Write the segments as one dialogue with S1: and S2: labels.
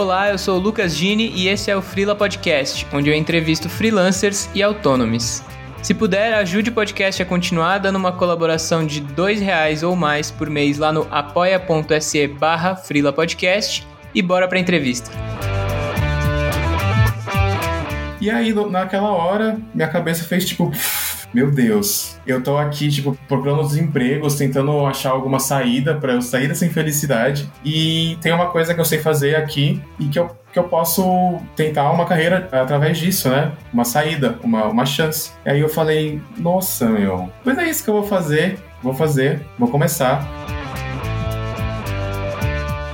S1: Olá, eu sou o Lucas Gini e esse é o Freela Podcast, onde eu entrevisto freelancers e autônomos. Se puder, ajude o podcast a continuar dando uma colaboração de R$ reais ou mais por mês lá no apoia.se barra Podcast e bora pra entrevista.
S2: E aí, naquela hora, minha cabeça fez tipo meu Deus, eu tô aqui, tipo, procurando os empregos, tentando achar alguma saída para eu sair dessa infelicidade. E tem uma coisa que eu sei fazer aqui e que eu, que eu posso tentar uma carreira através disso, né? Uma saída, uma, uma chance. E aí eu falei, nossa, meu, pois é isso que eu vou fazer, vou fazer, vou começar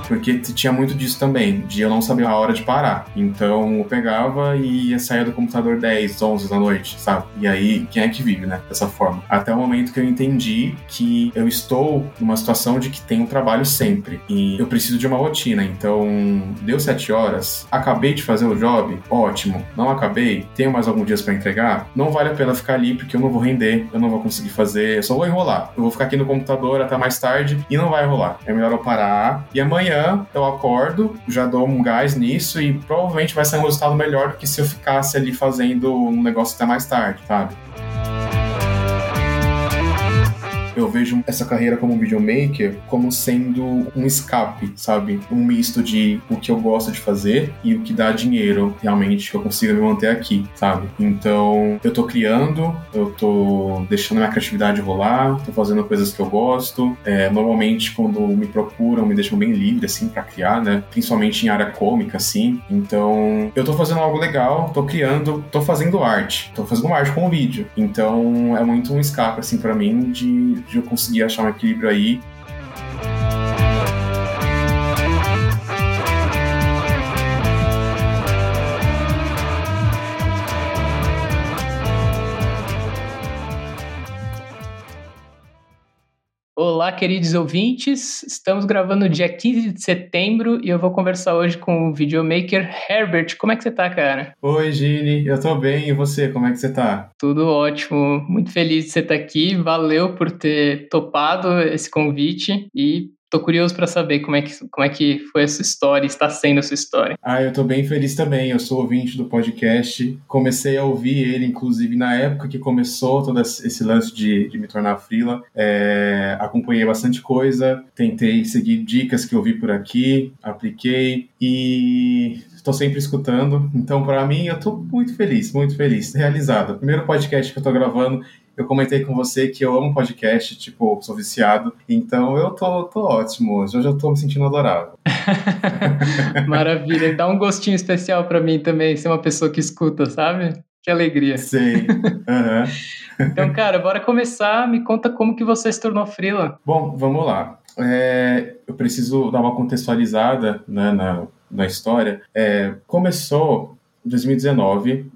S2: porque tinha muito disso também, de eu não saber a hora de parar. Então eu pegava e ia sair do computador 10, 11 da noite, sabe? E aí, quem é que vive, né? Dessa forma. Até o momento que eu entendi que eu estou numa situação de que um trabalho sempre e eu preciso de uma rotina. Então, deu 7 horas, acabei de fazer o job, ótimo. Não acabei, tenho mais alguns dias para entregar, não vale a pena ficar ali porque eu não vou render, eu não vou conseguir fazer, eu só vou enrolar. Eu vou ficar aqui no computador até mais tarde e não vai rolar. É melhor eu parar e amanhã eu acordo, já dou um gás nisso e provavelmente vai ser um resultado melhor do que se eu ficasse ali fazendo um negócio até mais tarde, sabe? Eu vejo essa carreira como videomaker como sendo um escape, sabe? Um misto de o que eu gosto de fazer e o que dá dinheiro realmente que eu consiga me manter aqui, sabe? Então, eu tô criando, eu tô deixando minha criatividade rolar, tô fazendo coisas que eu gosto. É, normalmente, quando me procuram, me deixam bem livre, assim, para criar, né? Principalmente em área cômica, assim. Então, eu tô fazendo algo legal, tô criando, tô fazendo arte. Tô fazendo arte com o vídeo. Então, é muito um escape, assim, para mim de de eu conseguir achar um equilíbrio aí
S1: Olá, queridos ouvintes. Estamos gravando no dia 15 de setembro e eu vou conversar hoje com o videomaker Herbert. Como é que você tá, cara?
S2: Oi, Gini. Eu tô bem. E você? Como é que você tá?
S1: Tudo ótimo. Muito feliz de você estar aqui. Valeu por ter topado esse convite e Tô curioso para saber como é, que, como é que foi essa história, está sendo essa história.
S2: Ah, eu tô bem feliz também. Eu sou ouvinte do podcast. Comecei a ouvir ele, inclusive, na época que começou todo esse lance de, de me tornar frila. É, acompanhei bastante coisa, tentei seguir dicas que eu vi por aqui, apliquei e estou sempre escutando. Então, para mim, eu estou muito feliz, muito feliz, realizado. Primeiro podcast que eu estou gravando eu comentei com você que eu amo podcast, tipo, sou viciado. Então eu tô, tô ótimo hoje. Hoje eu tô me sentindo adorável.
S1: Maravilha. Dá um gostinho especial para mim também, ser uma pessoa que escuta, sabe? Que alegria.
S2: Sim. Uhum.
S1: então, cara, bora começar. Me conta como que você se tornou freela.
S2: Bom, vamos lá. É, eu preciso dar uma contextualizada né, na, na história. É, começou em 2019,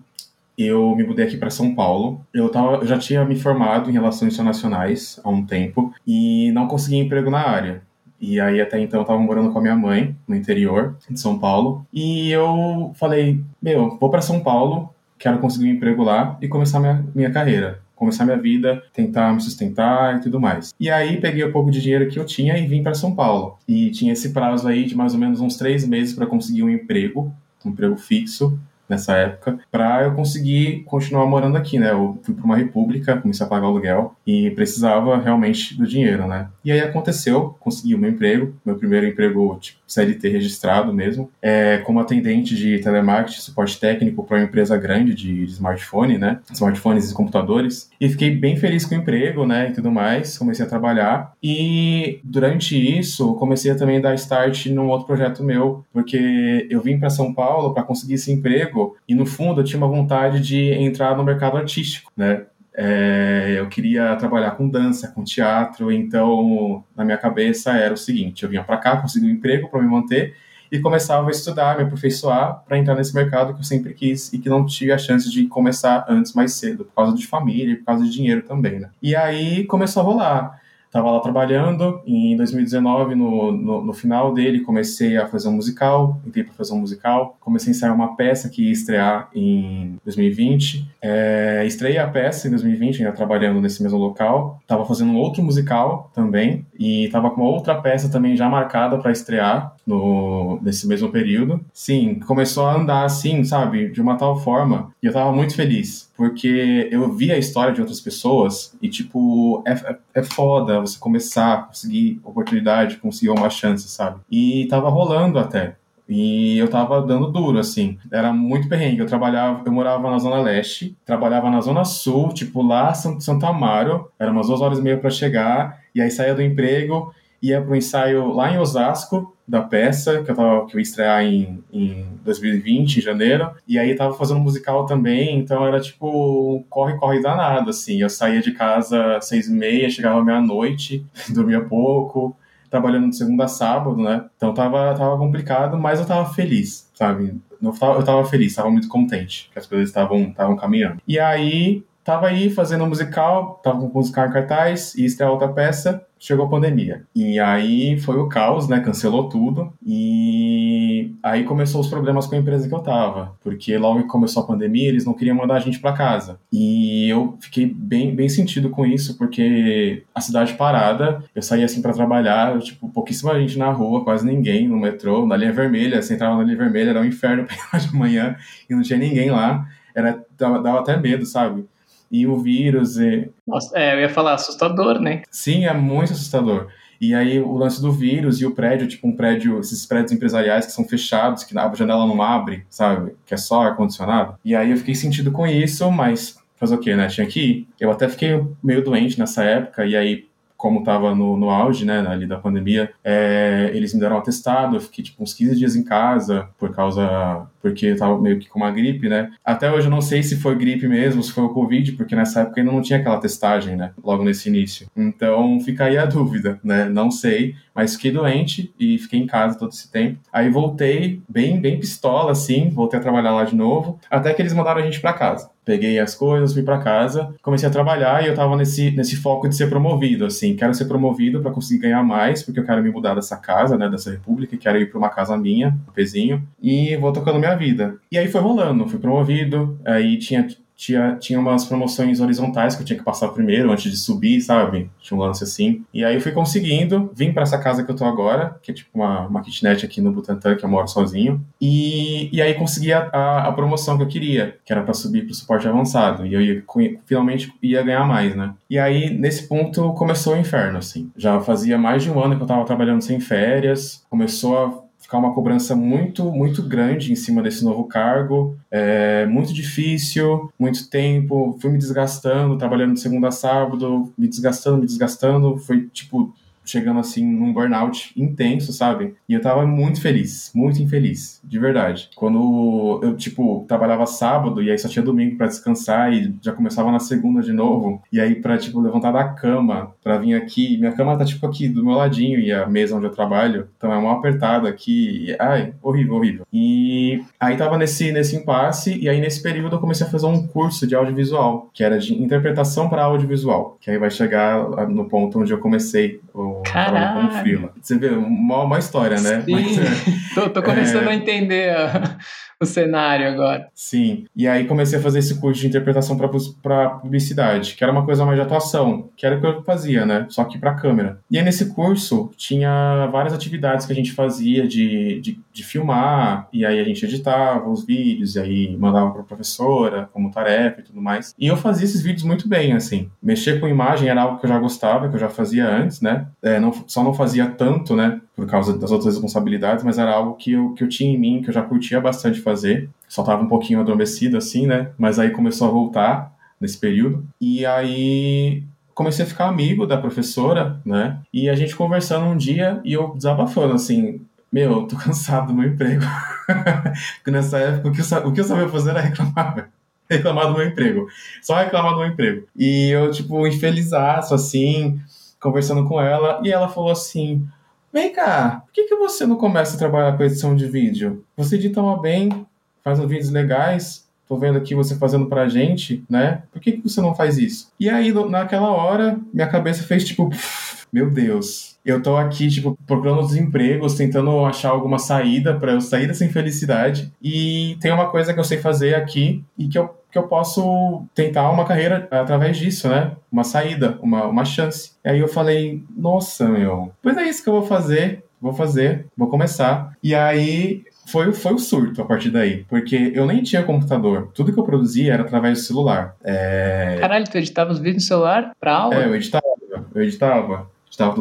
S2: eu me mudei aqui para São Paulo. Eu, tava, eu já tinha me formado em relações internacionais há um tempo e não consegui emprego na área. E aí até então eu tava morando com a minha mãe no interior de São Paulo. E eu falei, meu, vou para São Paulo, quero conseguir um emprego lá e começar minha, minha carreira. Começar minha vida, tentar me sustentar e tudo mais. E aí peguei o pouco de dinheiro que eu tinha e vim para São Paulo. E tinha esse prazo aí de mais ou menos uns três meses para conseguir um emprego, um emprego fixo nessa época, para eu conseguir continuar morando aqui, né? Eu fui para uma república, comecei a pagar aluguel e precisava realmente do dinheiro, né? E aí aconteceu, consegui o meu emprego, meu primeiro emprego tipo CLT registrado mesmo, é, como atendente de telemarketing, suporte técnico para uma empresa grande de, de smartphone, né? Smartphones e computadores. E fiquei bem feliz com o emprego, né? E tudo mais. Comecei a trabalhar e durante isso comecei a também dar start num outro projeto meu, porque eu vim para São Paulo para conseguir esse emprego e no fundo eu tinha uma vontade de entrar no mercado artístico, né? É, eu queria trabalhar com dança, com teatro, então na minha cabeça era o seguinte: eu vinha para cá, consegui um emprego para me manter e começava a estudar, me aperfeiçoar para entrar nesse mercado que eu sempre quis e que não tive a chance de começar antes mais cedo, por causa de família por causa de dinheiro também, né? E aí começou a rolar. Estava lá trabalhando, e em 2019, no, no, no, final dele, comecei a fazer um musical, entrei para fazer um musical, comecei a ensaiar uma peça que ia estrear em 2020. É, estreiei a peça em 2020, ainda trabalhando nesse mesmo local. Estava fazendo um outro musical também, e estava com uma outra peça também já marcada para estrear, no, nesse mesmo período. Sim, começou a andar assim, sabe, de uma tal forma. E eu tava muito feliz, porque eu vi a história de outras pessoas e, tipo, é, é, é foda você começar, conseguir oportunidade, conseguir uma chance, sabe? E tava rolando até. E eu tava dando duro, assim. Era muito perrengue. Eu trabalhava, eu morava na Zona Leste, trabalhava na Zona Sul, tipo lá Santo Amaro. Era umas duas horas e meia para chegar. E aí saía do emprego, ia pro ensaio lá em Osasco, da peça, que eu, tava, que eu ia estrear em, em 2020, em janeiro. E aí tava fazendo musical também, então era tipo corre, corre danado, assim. Eu saía de casa às seis e meia, chegava meia-noite, dormia pouco trabalhando de segunda a sábado, né? Então tava, tava complicado, mas eu tava feliz, sabe? Eu tava, eu tava feliz, tava muito contente que as coisas estavam caminhando. E aí, tava aí fazendo um musical, tava com um musical em cartaz, e estrear outra peça, chegou a pandemia. E aí foi o caos, né? Cancelou tudo. E aí começou os problemas com a empresa que eu tava. Porque logo que começou a pandemia, eles não queriam mandar a gente para casa. E eu fiquei bem, bem sentido com isso, porque a cidade parada, eu saía assim para trabalhar, tipo, pouquíssima gente na rua, quase ninguém no metrô, na linha vermelha. Você entrava na linha vermelha, era um inferno pra de manhã e não tinha ninguém lá. Era, dava, dava até medo, sabe? E o vírus. E...
S1: Nossa, é, eu ia falar assustador, né?
S2: Sim, é muito assustador. E aí o lance do vírus e o prédio, tipo um prédio, esses prédios empresariais que são fechados, que a janela não abre, sabe? Que é só ar-condicionado. E aí eu fiquei sentido com isso, mas fazer o quê, né? Tinha que ir. Eu até fiquei meio doente nessa época, e aí como estava no, no auge, né, ali da pandemia, é, eles me deram um atestado, eu fiquei, tipo, uns 15 dias em casa, por causa, porque eu tava meio que com uma gripe, né. Até hoje eu não sei se foi gripe mesmo, se foi o Covid, porque nessa época ainda não tinha aquela testagem, né, logo nesse início. Então, fica aí a dúvida, né, não sei, mas fiquei doente e fiquei em casa todo esse tempo. Aí voltei bem, bem pistola, assim, voltei a trabalhar lá de novo, até que eles mandaram a gente para casa peguei as coisas, fui para casa, comecei a trabalhar e eu tava nesse, nesse foco de ser promovido, assim, quero ser promovido para conseguir ganhar mais, porque eu quero me mudar dessa casa, né, dessa república, quero ir para uma casa minha, um pezinho, e vou tocando minha vida. E aí foi rolando, fui promovido, aí tinha tinha, tinha umas promoções horizontais que eu tinha que passar primeiro antes de subir, sabe? Tinha um lance assim. E aí eu fui conseguindo, vim para essa casa que eu tô agora, que é tipo uma, uma kitnet aqui no Butantã, que eu moro sozinho. E, e aí consegui a, a, a promoção que eu queria, que era para subir pro suporte avançado. E eu ia, finalmente ia ganhar mais, né? E aí, nesse ponto, começou o inferno, assim. Já fazia mais de um ano que eu tava trabalhando sem férias, começou a ficar uma cobrança muito, muito grande em cima desse novo cargo. É muito difícil, muito tempo. Fui me desgastando, trabalhando de segunda a sábado, me desgastando, me desgastando. Foi tipo chegando assim num burnout intenso, sabe? E eu tava muito feliz, muito infeliz, de verdade. Quando eu, tipo, trabalhava sábado e aí só tinha domingo para descansar e já começava na segunda de novo. E aí pra, tipo, levantar da cama pra vir aqui. Minha cama tá, tipo, aqui do meu ladinho e a mesa onde eu trabalho. Então é uma apertada aqui. Ai, horrível, horrível. E aí tava nesse, nesse impasse e aí nesse período eu comecei a fazer um curso de audiovisual, que era de interpretação para audiovisual. Que aí vai chegar no ponto onde eu comecei o
S1: Caralho.
S2: como frila. Você vê, uma, uma história, né?
S1: Sim. Mas, é, tô, tô, começando é... a entender a, o cenário agora.
S2: Sim. E aí comecei a fazer esse curso de interpretação para publicidade, que era uma coisa mais de atuação, que era o que eu fazia, né? Só que para câmera. E aí nesse curso tinha várias atividades que a gente fazia de, de, de filmar, e aí a gente editava os vídeos, e aí mandava para professora como tarefa e tudo mais. E eu fazia esses vídeos muito bem, assim. Mexer com imagem era algo que eu já gostava, que eu já fazia antes, né? É, não, só não fazia tanto, né? Por causa das outras responsabilidades, mas era algo que eu, que eu tinha em mim, que eu já curtia bastante fazer. Só tava um pouquinho adormecido, assim, né? Mas aí começou a voltar nesse período. E aí comecei a ficar amigo da professora, né? E a gente conversando um dia e eu desabafando, assim, meu, eu tô cansado do meu emprego. Porque nessa época o que, eu, o que eu sabia fazer era reclamar, reclamar do meu emprego. Só reclamar do meu emprego. E eu, tipo, infelizaço, assim, conversando com ela, e ela falou assim: Vem cá, por que, que você não começa a trabalhar com edição de vídeo? Você edita uma bem, faz uns vídeos legais, tô vendo aqui você fazendo pra gente, né? Por que, que você não faz isso? E aí, naquela hora, minha cabeça fez tipo, meu Deus, eu tô aqui, tipo, procurando os empregos, tentando achar alguma saída para eu sair dessa infelicidade. E tem uma coisa que eu sei fazer aqui e que eu que eu posso tentar uma carreira através disso, né? Uma saída, uma, uma chance. E aí eu falei, nossa, meu, pois é isso que eu vou fazer. vou fazer, vou começar. E aí foi, foi o surto a partir daí, porque eu nem tinha computador. Tudo que eu produzia era através do celular. É...
S1: Caralho, tu editava os vídeos no celular pra aula?
S2: É, eu editava, eu editava.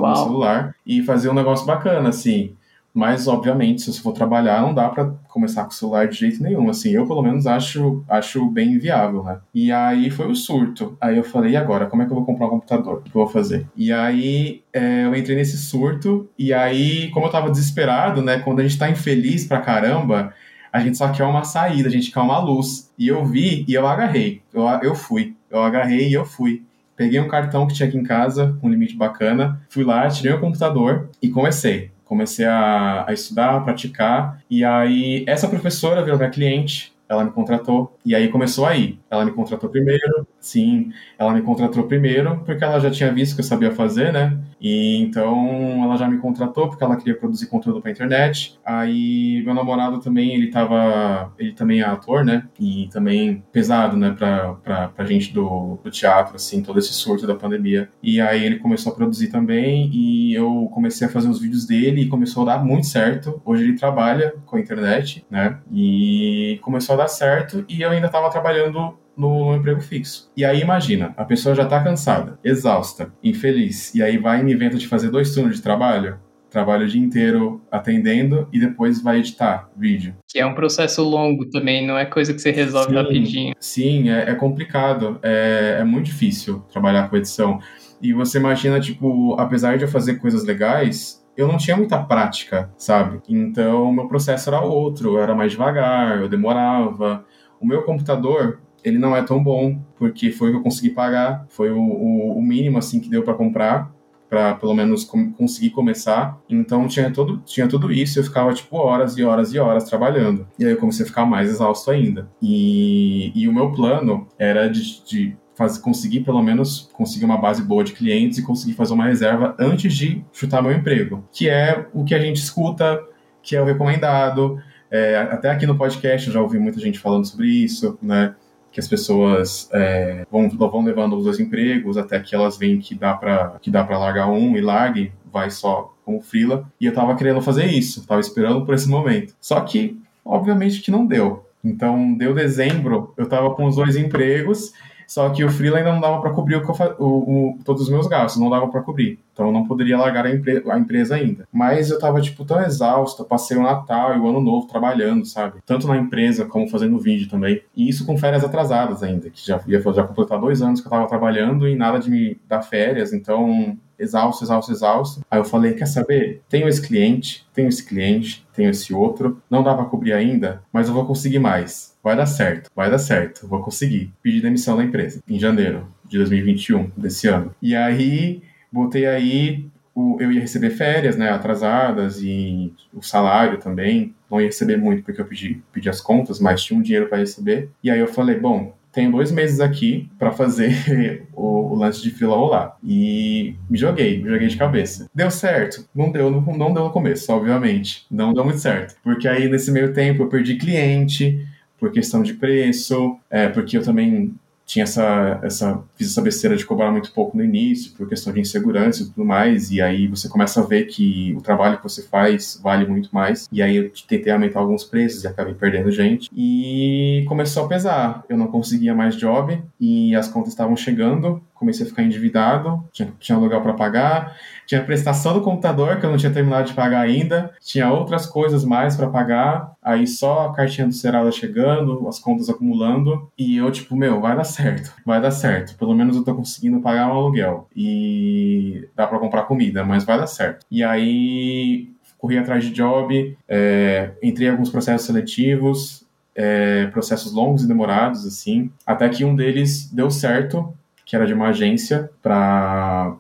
S2: Uau. no celular e fazia um negócio bacana, assim. Mas, obviamente, se você for trabalhar, não dá para começar com o celular de jeito nenhum. Assim, eu, pelo menos, acho, acho bem inviável, né? E aí foi o surto. Aí eu falei, e agora? Como é que eu vou comprar um computador? O que eu vou fazer? E aí é, eu entrei nesse surto. E aí, como eu tava desesperado, né? Quando a gente tá infeliz pra caramba, a gente só quer uma saída, a gente quer uma luz. E eu vi e eu agarrei. Eu, eu fui. Eu agarrei e eu fui. Peguei um cartão que tinha aqui em casa, com um limite bacana, fui lá, tirei o computador e comecei comecei a, a estudar, a praticar, e aí essa professora virou minha cliente, ela me contratou, e aí começou aí. Ela me contratou primeiro, sim, ela me contratou primeiro porque ela já tinha visto que eu sabia fazer, né? E então ela já me contratou porque ela queria produzir conteúdo para internet. Aí meu namorado também, ele tava, ele também é ator, né? E também pesado, né, pra, pra, gente do, do teatro, assim, todo esse surto da pandemia. E aí ele começou a produzir também e eu comecei a fazer os vídeos dele e começou a dar muito certo. Hoje ele trabalha com a internet, né? E começou a dar certo e eu ainda tava trabalhando no, no, emprego fixo. E aí imagina, a pessoa já está cansada, exausta, infeliz, e aí vai e me inventa de fazer dois turnos de trabalho, trabalha o dia inteiro atendendo e depois vai editar vídeo.
S1: Que é um processo longo também, não é coisa que você resolve sim, rapidinho.
S2: Sim, é, é complicado, é, é muito difícil trabalhar com edição. E você imagina, tipo, apesar de eu fazer coisas legais, eu não tinha muita prática, sabe? Então, meu processo era outro, eu era mais devagar, eu demorava. O meu computador, ele não é tão bom, porque foi o que eu consegui pagar, foi o, o, o mínimo assim que deu para comprar, para pelo menos com, conseguir começar. Então tinha tudo, tinha tudo isso, eu ficava tipo horas e horas e horas trabalhando. E aí eu comecei a ficar mais exausto ainda. E, e o meu plano era de, de fazer, conseguir pelo menos conseguir uma base boa de clientes e conseguir fazer uma reserva antes de chutar meu emprego, que é o que a gente escuta, que é o recomendado. É, até aqui no podcast eu já ouvi muita gente falando sobre isso, né? Que as pessoas é, vão, vão levando os dois empregos até que elas veem que dá para que dá para largar um e largue, vai só como frila. E eu tava querendo fazer isso, tava esperando por esse momento. Só que, obviamente, que não deu. Então, deu dezembro, eu tava com os dois empregos só que o freela ainda não dava para cobrir o, o, o, todos os meus gastos, não dava para cobrir. Então eu não poderia largar a, empre a, empresa ainda. Mas eu tava, tipo, tão exausto, passei o Natal e o Ano Novo trabalhando, sabe? Tanto na empresa como fazendo vídeo também. E isso com férias atrasadas ainda, que já ia já completar dois anos que eu tava trabalhando e nada de me dar férias, então exausto, exausto, exausto. Aí eu falei, quer saber? Tenho esse cliente, tenho esse cliente, tenho esse outro, não dá para cobrir ainda, mas eu vou conseguir mais vai dar certo, vai dar certo, vou conseguir. Pedi demissão da empresa em janeiro de 2021, desse ano. E aí, botei aí, o, eu ia receber férias, né, atrasadas e o salário também. Não ia receber muito porque eu pedi, pedi as contas, mas tinha um dinheiro para receber. E aí eu falei, bom, tenho dois meses aqui para fazer o, o, lance de fila rolar. E me joguei, me joguei de cabeça. Deu certo? Não deu, não, não deu no começo, obviamente. Não deu muito certo. Porque aí, nesse meio tempo, eu perdi cliente, por questão de preço, é, porque eu também tinha essa, essa, fiz essa besteira de cobrar muito pouco no início, por questão de insegurança e tudo mais, e aí você começa a ver que o trabalho que você faz vale muito mais, e aí eu tentei aumentar alguns preços e acabei perdendo gente, e começou a pesar, eu não conseguia mais job, e as contas estavam chegando, comecei a ficar endividado, tinha, tinha aluguel para pagar, tinha a prestação do computador que eu não tinha terminado de pagar ainda, tinha outras coisas mais para pagar, aí só a cartinha do Serasa chegando, as contas acumulando, e eu tipo, meu, vai dar certo, vai dar certo, pelo menos eu tô conseguindo pagar um aluguel e dá para comprar comida, mas vai dar certo. E aí corri atrás de job, é, entrei em alguns processos seletivos, é, processos longos e demorados, assim, até que um deles deu certo, que era de uma agência para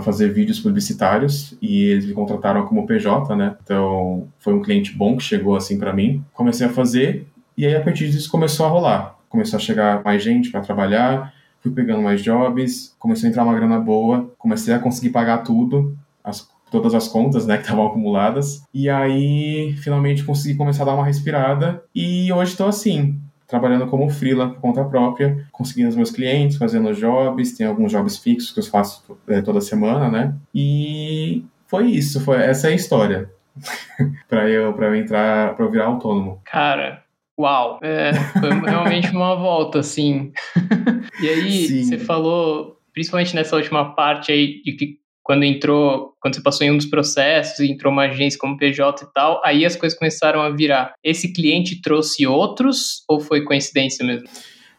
S2: fazer vídeos publicitários e eles me contrataram como PJ, né? Então foi um cliente bom que chegou assim para mim. Comecei a fazer e aí a partir disso começou a rolar. Começou a chegar mais gente para trabalhar, fui pegando mais jobs, começou a entrar uma grana boa, comecei a conseguir pagar tudo, as, todas as contas, né, que estavam acumuladas. E aí finalmente consegui começar a dar uma respirada e hoje estou assim, trabalhando como freela por conta própria, conseguindo os meus clientes, fazendo jobs, tem alguns jobs fixos que eu faço é, toda semana, né? E foi isso, foi essa é a história. para eu para eu entrar, para eu virar autônomo.
S1: Cara, uau, é, foi realmente uma volta assim. e aí, Sim. você falou principalmente nessa última parte aí de que quando entrou, quando você passou em um dos processos, entrou uma agência como PJ e tal, aí as coisas começaram a virar. Esse cliente trouxe outros ou foi coincidência mesmo?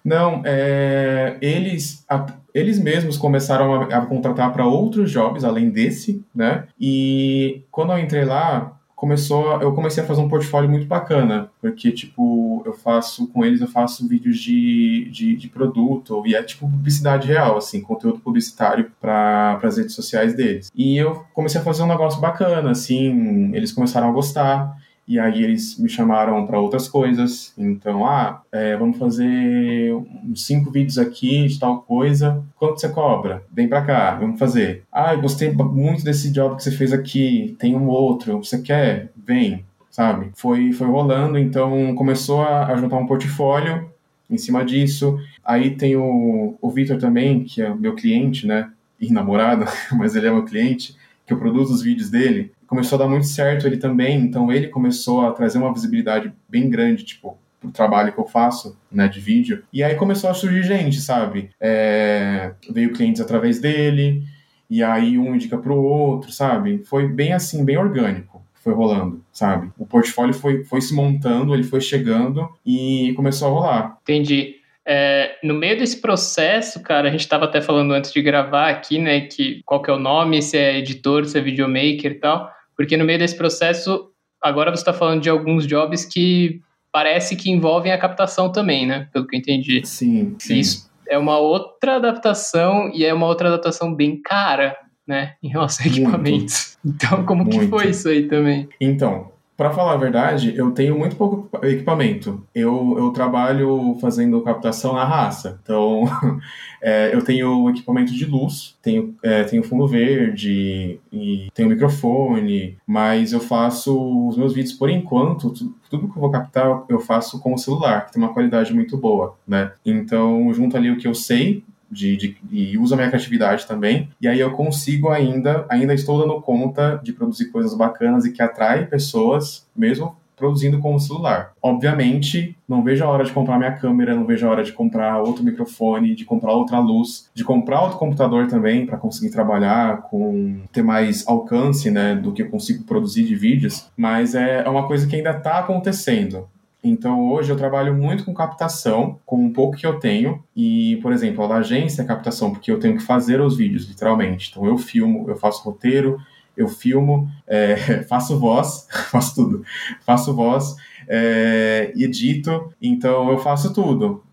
S2: Não, é, eles, a, eles mesmos começaram a, a contratar para outros jobs além desse, né? E quando eu entrei lá, começou, eu comecei a fazer um portfólio muito bacana, porque, tipo, eu faço, com eles eu faço vídeos de, de, de produto, e é tipo publicidade real, assim, conteúdo publicitário para as redes sociais deles. E eu comecei a fazer um negócio bacana, assim, eles começaram a gostar, e aí eles me chamaram para outras coisas. Então, ah, é, vamos fazer uns cinco vídeos aqui de tal coisa. Quanto você cobra? Vem para cá, vamos fazer. Ah, eu gostei muito desse job que você fez aqui. Tem um outro. Você quer? Vem, sabe? Foi, foi rolando. Então, começou a, a juntar um portfólio em cima disso. Aí tem o, o Vitor também, que é meu cliente, né? E namorado, mas ele é meu cliente, que eu produzo os vídeos dele começou a dar muito certo ele também, então ele começou a trazer uma visibilidade bem grande, tipo, pro trabalho que eu faço, né, de vídeo. E aí começou a surgir gente, sabe? É... Veio clientes através dele, e aí um indica pro outro, sabe? Foi bem assim, bem orgânico. Foi rolando, sabe? O portfólio foi, foi se montando, ele foi chegando e começou a rolar.
S1: Entendi. É, no meio desse processo, cara, a gente estava até falando antes de gravar aqui, né, que qual que é o nome, se é editor, se é videomaker e tal. Porque no meio desse processo, agora você está falando de alguns jobs que parece que envolvem a captação também, né? Pelo que eu entendi.
S2: Sim, sim.
S1: Isso é uma outra adaptação e é uma outra adaptação bem cara, né? Em relação a equipamentos. Muito. Então, como Muito. que foi isso aí também?
S2: Então, para falar a verdade, eu tenho muito pouco equipamento. Eu, eu trabalho fazendo captação na raça. Então, é, eu tenho equipamento de luz, tenho, é, tenho fundo verde e tenho microfone, mas eu faço os meus vídeos por enquanto, tudo, tudo que eu vou captar eu faço com o celular, que tem uma qualidade muito boa, né? Então, junto ali o que eu sei de, de, e uso a minha criatividade também. E aí eu consigo ainda, ainda estou dando conta de produzir coisas bacanas e que atraem pessoas, mesmo produzindo com o celular. Obviamente, não vejo a hora de comprar minha câmera, não vejo a hora de comprar outro microfone, de comprar outra luz, de comprar outro computador também para conseguir trabalhar com ter mais alcance, né, do que eu consigo produzir de vídeos. Mas é, é uma coisa que ainda está acontecendo. Então, hoje eu trabalho muito com captação, com um pouco que eu tenho. E, por exemplo, a agência é captação, porque eu tenho que fazer os vídeos, literalmente. Então, eu filmo, eu faço roteiro, eu filmo, é, faço voz, faço tudo. Faço voz, é, edito, então eu faço tudo.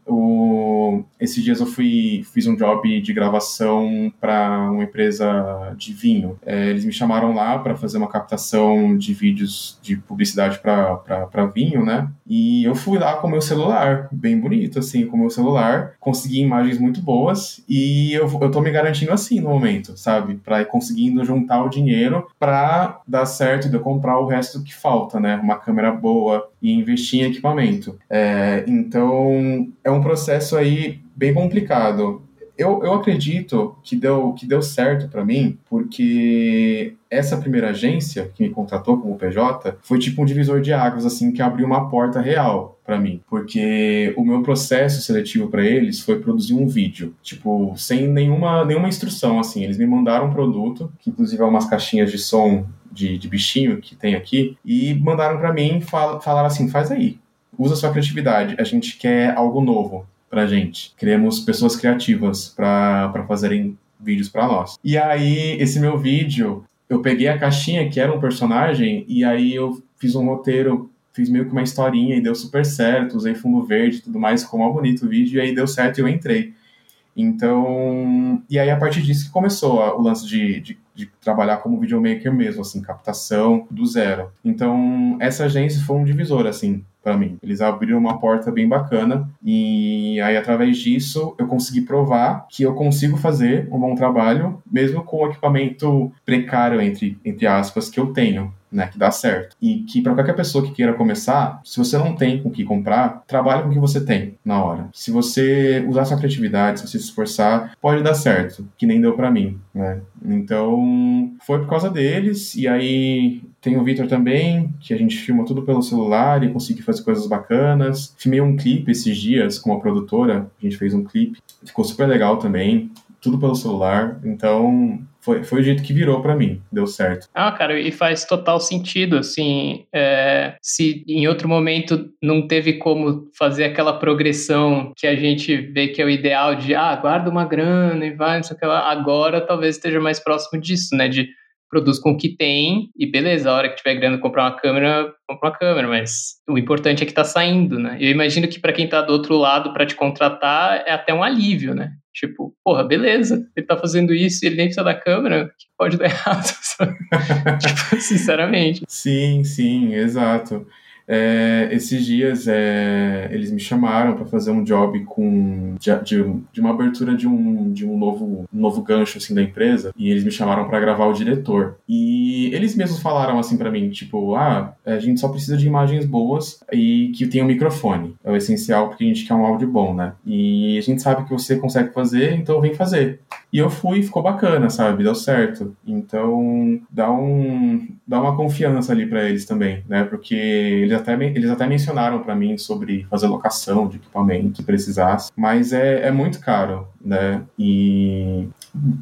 S2: Esses dias eu fui fiz um job de gravação para uma empresa de vinho. É, eles me chamaram lá para fazer uma captação de vídeos de publicidade para vinho, né? E eu fui lá com meu celular, bem bonito, assim, com meu celular, consegui imagens muito boas e eu, eu tô me garantindo assim no momento, sabe? Para ir conseguindo juntar o dinheiro para dar certo de eu comprar o resto que falta, né? Uma câmera boa e investir em equipamento. É, então, é um processo aí bem complicado. Eu, eu acredito que deu, que deu certo para mim, porque essa primeira agência que me contratou como PJ foi tipo um divisor de águas, assim, que abriu uma porta real para mim. Porque o meu processo seletivo para eles foi produzir um vídeo, tipo, sem nenhuma, nenhuma instrução, assim. Eles me mandaram um produto, que inclusive é umas caixinhas de som de, de bichinho que tem aqui, e mandaram para mim fal, falaram assim: faz aí, usa sua criatividade, a gente quer algo novo pra gente. Queremos pessoas criativas para fazerem vídeos para nós. E aí, esse meu vídeo, eu peguei a caixinha que era um personagem e aí eu fiz um roteiro, fiz meio que uma historinha e deu super certo, usei fundo verde e tudo mais, ficou mal bonito o vídeo e aí deu certo e eu entrei. Então, e aí a partir disso que começou o lance de, de, de, trabalhar como videomaker mesmo, assim, captação do zero. Então, essa agência foi um divisor, assim, para mim. Eles abriram uma porta bem bacana e aí através disso eu consegui provar que eu consigo fazer um bom trabalho, mesmo com o equipamento precário entre entre aspas que eu tenho, né, que dá certo. E que para qualquer pessoa que queira começar, se você não tem com o que comprar, trabalhe com o que você tem na hora. Se você usar sua criatividade, se você se esforçar, pode dar certo, que nem deu para mim, né? Então, foi por causa deles e aí tem o Victor também, que a gente filma tudo pelo celular e consegui fazer coisas bacanas. Filmei um clipe esses dias com uma produtora, a gente fez um clipe, ficou super legal também, tudo pelo celular. Então, foi, foi o jeito que virou para mim, deu certo.
S1: Ah, cara, e faz total sentido, assim, é, se em outro momento não teve como fazer aquela progressão que a gente vê que é o ideal de, ah, guarda uma grana e vai, não sei o que lá, agora talvez esteja mais próximo disso, né, de produz com o que tem e beleza, a hora que tiver grana comprar uma câmera, compra uma câmera, mas o importante é que tá saindo, né? Eu imagino que para quem tá do outro lado para te contratar é até um alívio, né? Tipo, porra, beleza, ele tá fazendo isso e ele nem precisa da câmera, que pode dar errado, tipo, sinceramente.
S2: Sim, sim, exato. É, esses dias é, eles me chamaram para fazer um job com de, de, uma abertura de um, de um novo, um novo gancho assim da empresa e eles me chamaram para gravar o diretor. E eles mesmos falaram assim para mim tipo ah a gente só precisa de imagens boas e que tenha um microfone. É o essencial porque a gente quer um áudio bom né? E a gente sabe que você consegue fazer então vem fazer e eu fui ficou bacana sabe deu certo então dá um dá uma confiança ali para eles também né porque eles até, eles até mencionaram para mim sobre fazer locação de equipamento, se precisasse, mas é, é muito caro, né? E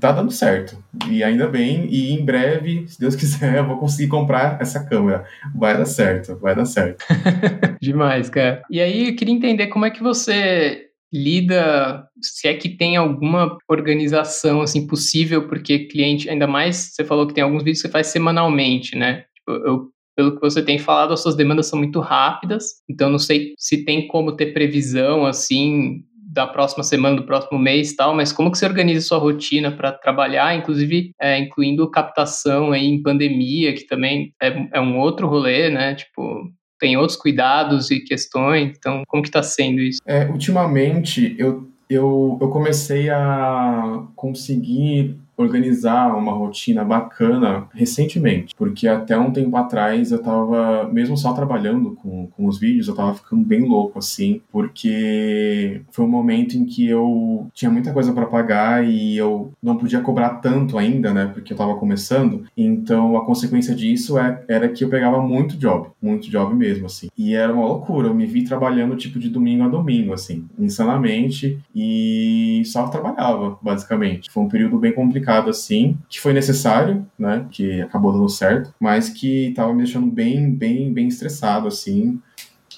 S2: tá dando certo. E ainda bem, e em breve, se Deus quiser, eu vou conseguir comprar essa câmera. Vai dar certo, vai dar certo.
S1: Demais, cara. E aí, eu queria entender como é que você lida, se é que tem alguma organização assim possível, porque cliente, ainda mais você falou que tem alguns vídeos que você faz semanalmente, né? Tipo, eu pelo que você tem falado, as suas demandas são muito rápidas, então não sei se tem como ter previsão assim da próxima semana, do próximo mês e tal, mas como que você organiza sua rotina para trabalhar, inclusive é, incluindo captação aí em pandemia, que também é, é um outro rolê, né? Tipo, tem outros cuidados e questões, então como que está sendo isso?
S2: É, ultimamente eu, eu, eu comecei a conseguir organizar uma rotina bacana recentemente, porque até um tempo atrás eu tava, mesmo só trabalhando com, com os vídeos, eu tava ficando bem louco assim, porque foi um momento em que eu tinha muita coisa para pagar e eu não podia cobrar tanto ainda, né, porque eu tava começando, então a consequência disso é, era que eu pegava muito job, muito job mesmo, assim, e era uma loucura, eu me vi trabalhando tipo de domingo a domingo, assim, insanamente, e só trabalhava, basicamente. Foi um período bem complicado complicado assim, que foi necessário, né? Que acabou dando certo, mas que tava me deixando bem, bem, bem estressado, assim.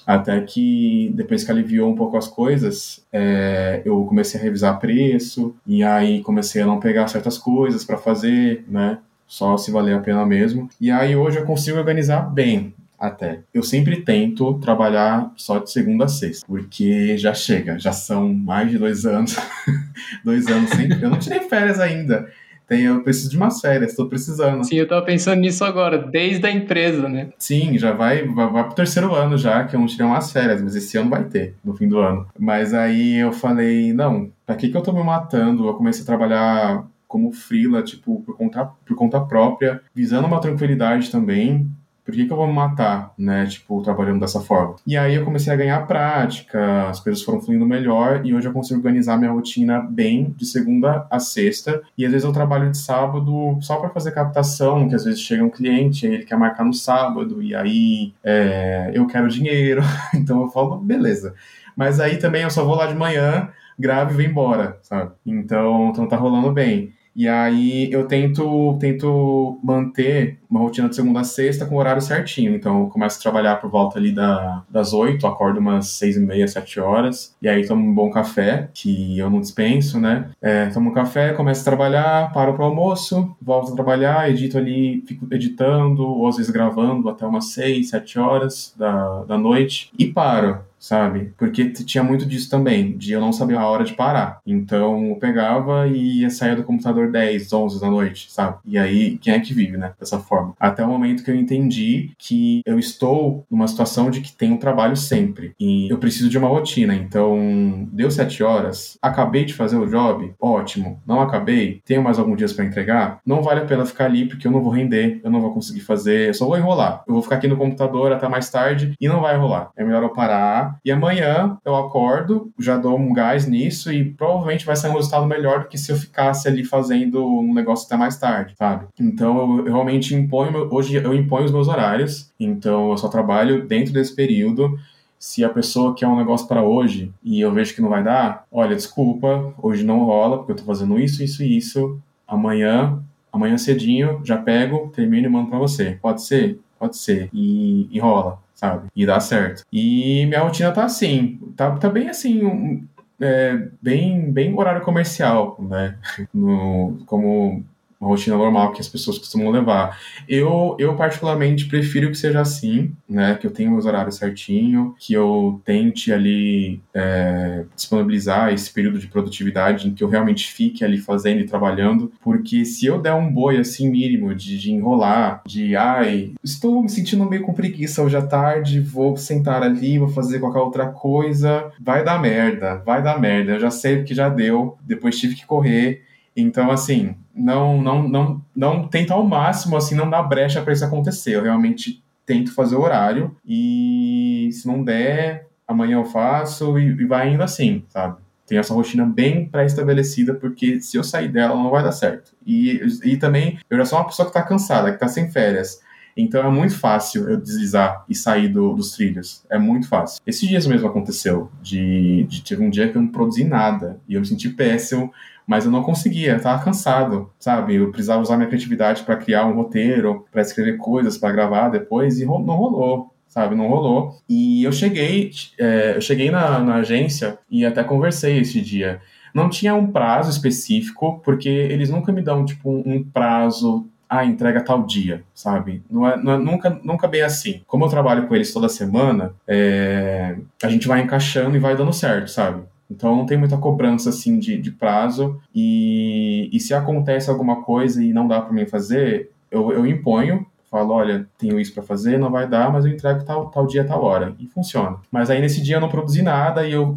S2: Até que depois que aliviou um pouco as coisas, é, eu comecei a revisar preço, e aí comecei a não pegar certas coisas para fazer, né? Só se valer a pena mesmo. E aí hoje eu consigo organizar bem, até. Eu sempre tento trabalhar só de segunda a sexta, porque já chega, já são mais de dois anos. dois anos sem. Eu não tirei férias ainda. Tem, eu preciso de umas férias, estou precisando.
S1: Sim, eu tava pensando nisso agora, desde a empresa, né?
S2: Sim, já vai, vai, vai pro terceiro ano já, que eu não tirei umas férias, mas esse ano vai ter, no fim do ano. Mas aí eu falei, não, pra que que eu tô me matando? Eu comecei a trabalhar como freela, tipo, por conta, por conta própria, visando uma tranquilidade também, por que, que eu vou me matar, né? Tipo, trabalhando dessa forma. E aí eu comecei a ganhar prática, as coisas foram fluindo melhor e hoje eu consigo organizar minha rotina bem de segunda a sexta. E às vezes eu trabalho de sábado só para fazer captação, que às vezes chega um cliente, ele quer marcar no sábado e aí é, eu quero dinheiro. então eu falo, beleza. Mas aí também eu só vou lá de manhã, grave e vem embora, sabe? Então, então tá rolando bem. E aí eu tento, tento manter uma rotina de segunda a sexta com o horário certinho. Então eu começo a trabalhar por volta ali da, das oito, acordo umas seis e meia, sete horas. E aí tomo um bom café, que eu não dispenso, né? É, tomo um café, começo a trabalhar, paro pro almoço, volto a trabalhar, edito ali, fico editando, ou às vezes gravando até umas seis, sete horas da, da noite e paro. Sabe? Porque tinha muito disso também, de eu não saber a hora de parar. Então eu pegava e ia sair do computador 10, 11 da noite, sabe? E aí, quem é que vive, né? Dessa forma. Até o momento que eu entendi que eu estou numa situação de que tenho trabalho sempre. E eu preciso de uma rotina. Então, deu 7 horas, acabei de fazer o job, ótimo. Não acabei, tenho mais alguns dias para entregar, não vale a pena ficar ali porque eu não vou render, eu não vou conseguir fazer, eu só vou enrolar. Eu vou ficar aqui no computador até mais tarde e não vai rolar. É melhor eu parar. E amanhã eu acordo, já dou um gás nisso e provavelmente vai sair um resultado melhor do que se eu ficasse ali fazendo um negócio até mais tarde, sabe? Então eu, realmente imponho, hoje eu imponho os meus horários, então eu só trabalho dentro desse período. Se a pessoa quer um negócio para hoje e eu vejo que não vai dar, olha, desculpa, hoje não rola porque eu tô fazendo isso, isso e isso. Amanhã, amanhã cedinho, já pego, termino e mando para você. Pode ser? Pode ser. E, e rola, sabe? E dá certo. E minha rotina tá assim, tá, tá bem assim, um, é, bem, bem horário comercial, né? No, como uma rotina normal que as pessoas costumam levar. Eu, eu particularmente prefiro que seja assim, né? Que eu tenha meus horários certinho, que eu tente ali é, disponibilizar esse período de produtividade em que eu realmente fique ali fazendo e trabalhando, porque se eu der um boi assim mínimo de, de enrolar, de ai, estou me sentindo meio com preguiça hoje à tarde, vou sentar ali, vou fazer qualquer outra coisa, vai dar merda, vai dar merda. Eu já sei que já deu, depois tive que correr. Então, assim, não, não, não, não tento ao máximo, assim, não dar brecha para isso acontecer. Eu realmente tento fazer o horário e se não der, amanhã eu faço e, e vai indo assim, sabe? Tenho essa rotina bem pré-estabelecida, porque se eu sair dela, não vai dar certo. E, e também, eu já sou uma pessoa que está cansada, que está sem férias. Então é muito fácil eu deslizar e sair do, dos trilhos. É muito fácil. Esses dias mesmo aconteceu. De, de teve um dia que eu não produzi nada. E eu me senti péssimo mas eu não conseguia, eu tava cansado, sabe? Eu precisava usar minha criatividade para criar um roteiro, para escrever coisas, para gravar depois, e não rolou, sabe? Não rolou. E eu cheguei, é, eu cheguei na, na agência e até conversei esse dia. Não tinha um prazo específico, porque eles nunca me dão, tipo, um prazo ah, entrega tal dia, sabe? Não é, não é, nunca, nunca bem assim. Como eu trabalho com eles toda semana, é, a gente vai encaixando e vai dando certo, sabe? Então não tem muita cobrança assim de, de prazo e, e se acontece alguma coisa e não dá para mim fazer, eu, eu imponho, falo, olha, tenho isso para fazer, não vai dar, mas eu entrego tal, tal dia, tal hora. E funciona. Mas aí nesse dia eu não produzi nada e eu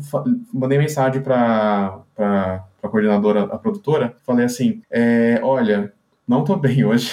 S2: mandei mensagem para a coordenadora, a produtora, falei assim, é, olha, não tô bem hoje.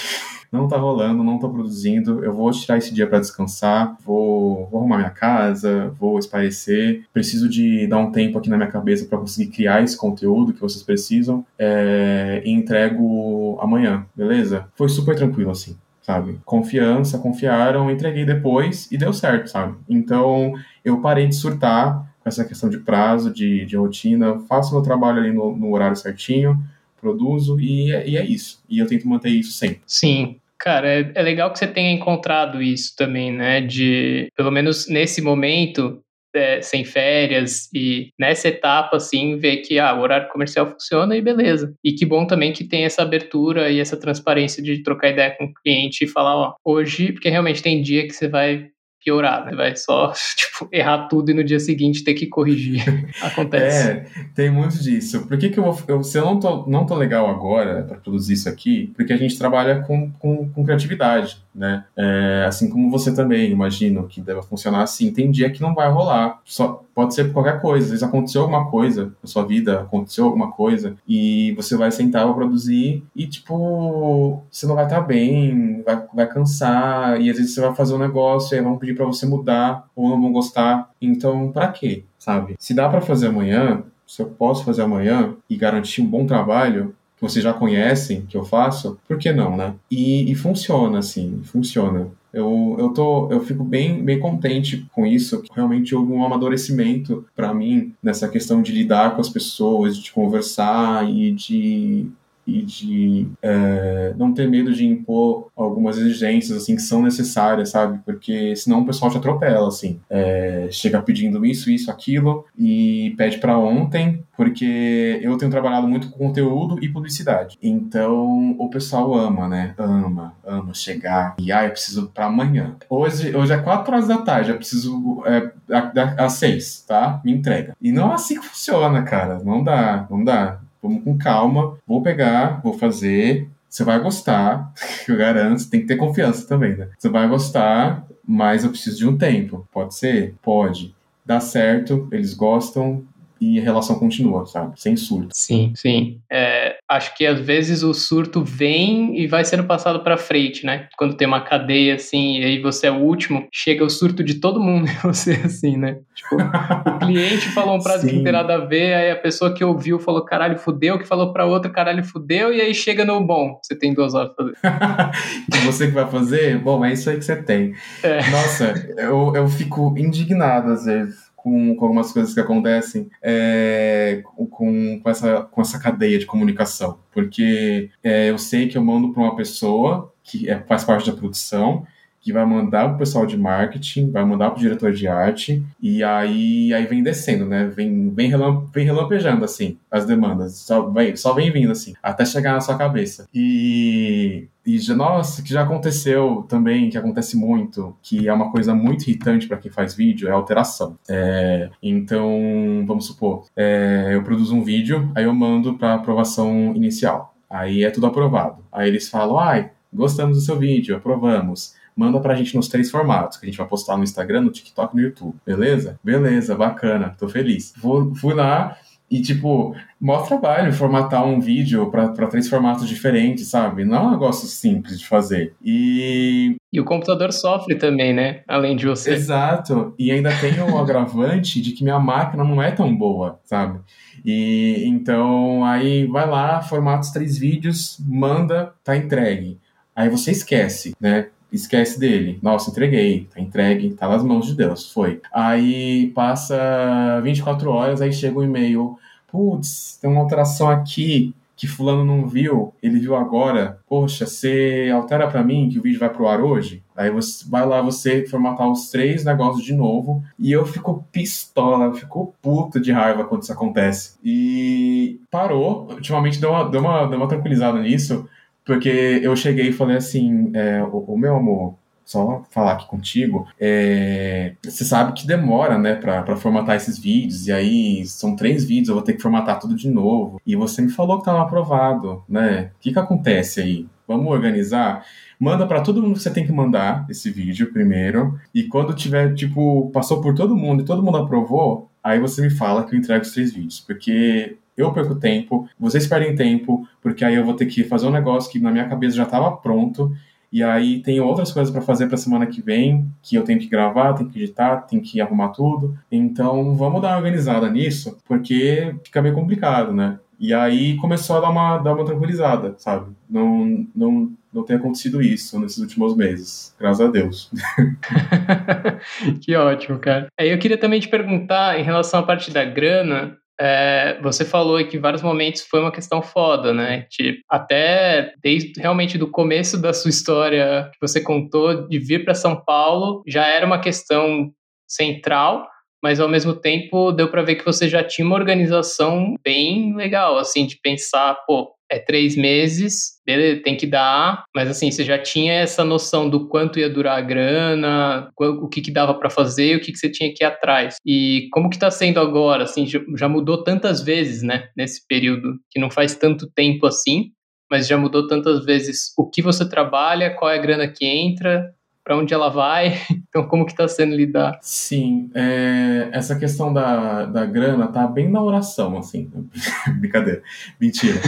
S2: Não tá rolando, não tô produzindo, eu vou tirar esse dia para descansar, vou, vou, arrumar minha casa, vou esparecer, preciso de dar um tempo aqui na minha cabeça para conseguir criar esse conteúdo que vocês precisam é, e entrego amanhã, beleza? Foi super tranquilo assim. Sabe? Confiança, confiaram, entreguei depois e deu certo, sabe? Então eu parei de surtar com essa questão de prazo, de, de rotina, faço meu trabalho ali no, no horário certinho, produzo e, é, e é isso. E eu tento manter isso sempre.
S1: Sim, Cara, é, é, legal que você tenha encontrado isso também, né? De, pelo menos nesse momento, é, sem férias e nessa etapa, assim, ver que ah, o horário comercial funciona e beleza. E que bom também que tem essa abertura e essa transparência de trocar ideia com o cliente e falar, ó, hoje, porque realmente tem dia que você vai piorar, né? Vai só, tipo, errar tudo e no dia seguinte ter que corrigir. Acontece.
S2: É, tem muito disso. Por que, que eu vou. Eu, se eu não tô, não tô legal agora para produzir isso aqui, porque a gente trabalha com, com, com criatividade, né? É, assim como você também, imagino que deva funcionar assim. Tem dia que não vai rolar. Só, pode ser por qualquer coisa. Às vezes aconteceu alguma coisa na sua vida, aconteceu alguma coisa, e você vai sentar para produzir e, tipo, você não vai estar tá bem, vai, vai cansar, e às vezes você vai fazer um negócio e aí vão pedir para você mudar ou não vão gostar. Então, para quê? Sabe? Se dá para fazer amanhã, se eu posso fazer amanhã e garantir um bom trabalho, que vocês já conhecem, que eu faço, por que não, né? E, e funciona, assim, funciona. Eu, eu, tô, eu fico bem, bem contente com isso. Realmente houve um amadurecimento para mim nessa questão de lidar com as pessoas, de conversar e de e de é, não ter medo de impor algumas exigências assim que são necessárias, sabe? Porque senão o pessoal te atropela, assim. É, chega pedindo isso, isso, aquilo e pede para ontem, porque eu tenho trabalhado muito com conteúdo e publicidade. Então o pessoal ama, né? Ama, ama chegar e ah, eu preciso para amanhã. Hoje, hoje é 4 horas da tarde, eu preciso é, às 6, tá? Me entrega. E não é assim que funciona, cara. Não dá, não dá. Vamos com calma, vou pegar, vou fazer, você vai gostar, eu garanto, tem que ter confiança também, né? Você vai gostar, mas eu preciso de um tempo. Pode ser? Pode. Dá certo, eles gostam, e a relação continua, sabe? Sem surto.
S1: Sim, sim. É, acho que às vezes o surto vem e vai sendo passado para frente, né? Quando tem uma cadeia assim, e aí você é o último, chega o surto de todo mundo e você assim, né? Tipo, o cliente falou um prazo sim. que não tem nada a ver, aí a pessoa que ouviu falou caralho, fudeu, que falou para outra caralho, fudeu, e aí chega no bom, você tem duas horas pra
S2: fazer. e você que vai fazer? Bom, é isso aí que você tem. É. Nossa, eu, eu fico indignado às vezes com, com algumas coisas que acontecem é, com, com, essa, com essa cadeia de comunicação. Porque é, eu sei que eu mando para uma pessoa que é, faz parte da produção, que vai mandar para o pessoal de marketing, vai mandar para o diretor de arte, e aí, aí vem descendo, né? Vem, vem, vem relampejando, assim, as demandas. Só vem, só vem vindo, assim, até chegar na sua cabeça. E, e já, nossa, que já aconteceu também, que acontece muito, que é uma coisa muito irritante para quem faz vídeo, é alteração. É, então, vamos supor, é, eu produzo um vídeo, aí eu mando para aprovação inicial. Aí é tudo aprovado. Aí eles falam, ai, gostamos do seu vídeo, aprovamos manda pra gente nos três formatos, que a gente vai postar no Instagram, no TikTok no YouTube. Beleza? Beleza, bacana, tô feliz. Vou, fui lá e, tipo, maior trabalho formatar um vídeo para três formatos diferentes, sabe? Não é um negócio simples de fazer. E.
S1: E o computador sofre também, né? Além de você.
S2: Exato. E ainda tem o agravante de que minha máquina não é tão boa, sabe? E então aí vai lá, formata os três vídeos, manda, tá entregue. Aí você esquece, né? Esquece dele. Nossa, entreguei, tá entregue, tá nas mãos de Deus, foi. Aí passa 24 horas, aí chega um e-mail. Putz, tem uma alteração aqui que fulano não viu, ele viu agora. Poxa, você altera para mim que o vídeo vai pro ar hoje? Aí você vai lá você formatar os três negócios de novo e eu fico pistola, eu fico puto de raiva quando isso acontece. E parou, ultimamente deu uma, deu uma, deu uma tranquilizada nisso, porque eu cheguei e falei assim, é, o, o, meu amor, só falar aqui contigo, é, você sabe que demora, né, para formatar esses vídeos, e aí são três vídeos, eu vou ter que formatar tudo de novo, e você me falou que estava aprovado, né? O que que acontece aí? Vamos organizar? Manda para todo mundo que você tem que mandar esse vídeo primeiro, e quando tiver, tipo, passou por todo mundo e todo mundo aprovou, aí você me fala que eu entrego os três vídeos, porque eu perco tempo, vocês perdem tempo, porque aí eu vou ter que fazer um negócio que na minha cabeça já estava pronto, e aí tem outras coisas para fazer para semana que vem, que eu tenho que gravar, tenho que editar, tenho que arrumar tudo. Então, vamos dar uma organizada nisso, porque fica meio complicado, né? E aí começou a dar uma, dar uma tranquilizada, sabe? Não, não, não tem acontecido isso nesses últimos meses, graças a Deus.
S1: que ótimo, cara. Eu queria também te perguntar em relação à parte da grana, é, você falou que em vários momentos foi uma questão foda, né? Tipo, até desde realmente do começo da sua história que você contou de vir para São Paulo, já era uma questão central, mas ao mesmo tempo deu para ver que você já tinha uma organização bem legal, assim, de pensar, pô, é três meses, beleza, tem que dar, mas assim, você já tinha essa noção do quanto ia durar a grana, o que, que dava para fazer, o que, que você tinha que ir atrás. E como que tá sendo agora, assim, já mudou tantas vezes, né, nesse período, que não faz tanto tempo assim, mas já mudou tantas vezes o que você trabalha, qual é a grana que entra, para onde ela vai. Então, como que está sendo lidar?
S2: Sim, é, essa questão da, da grana tá bem na oração, assim. Brincadeira, mentira.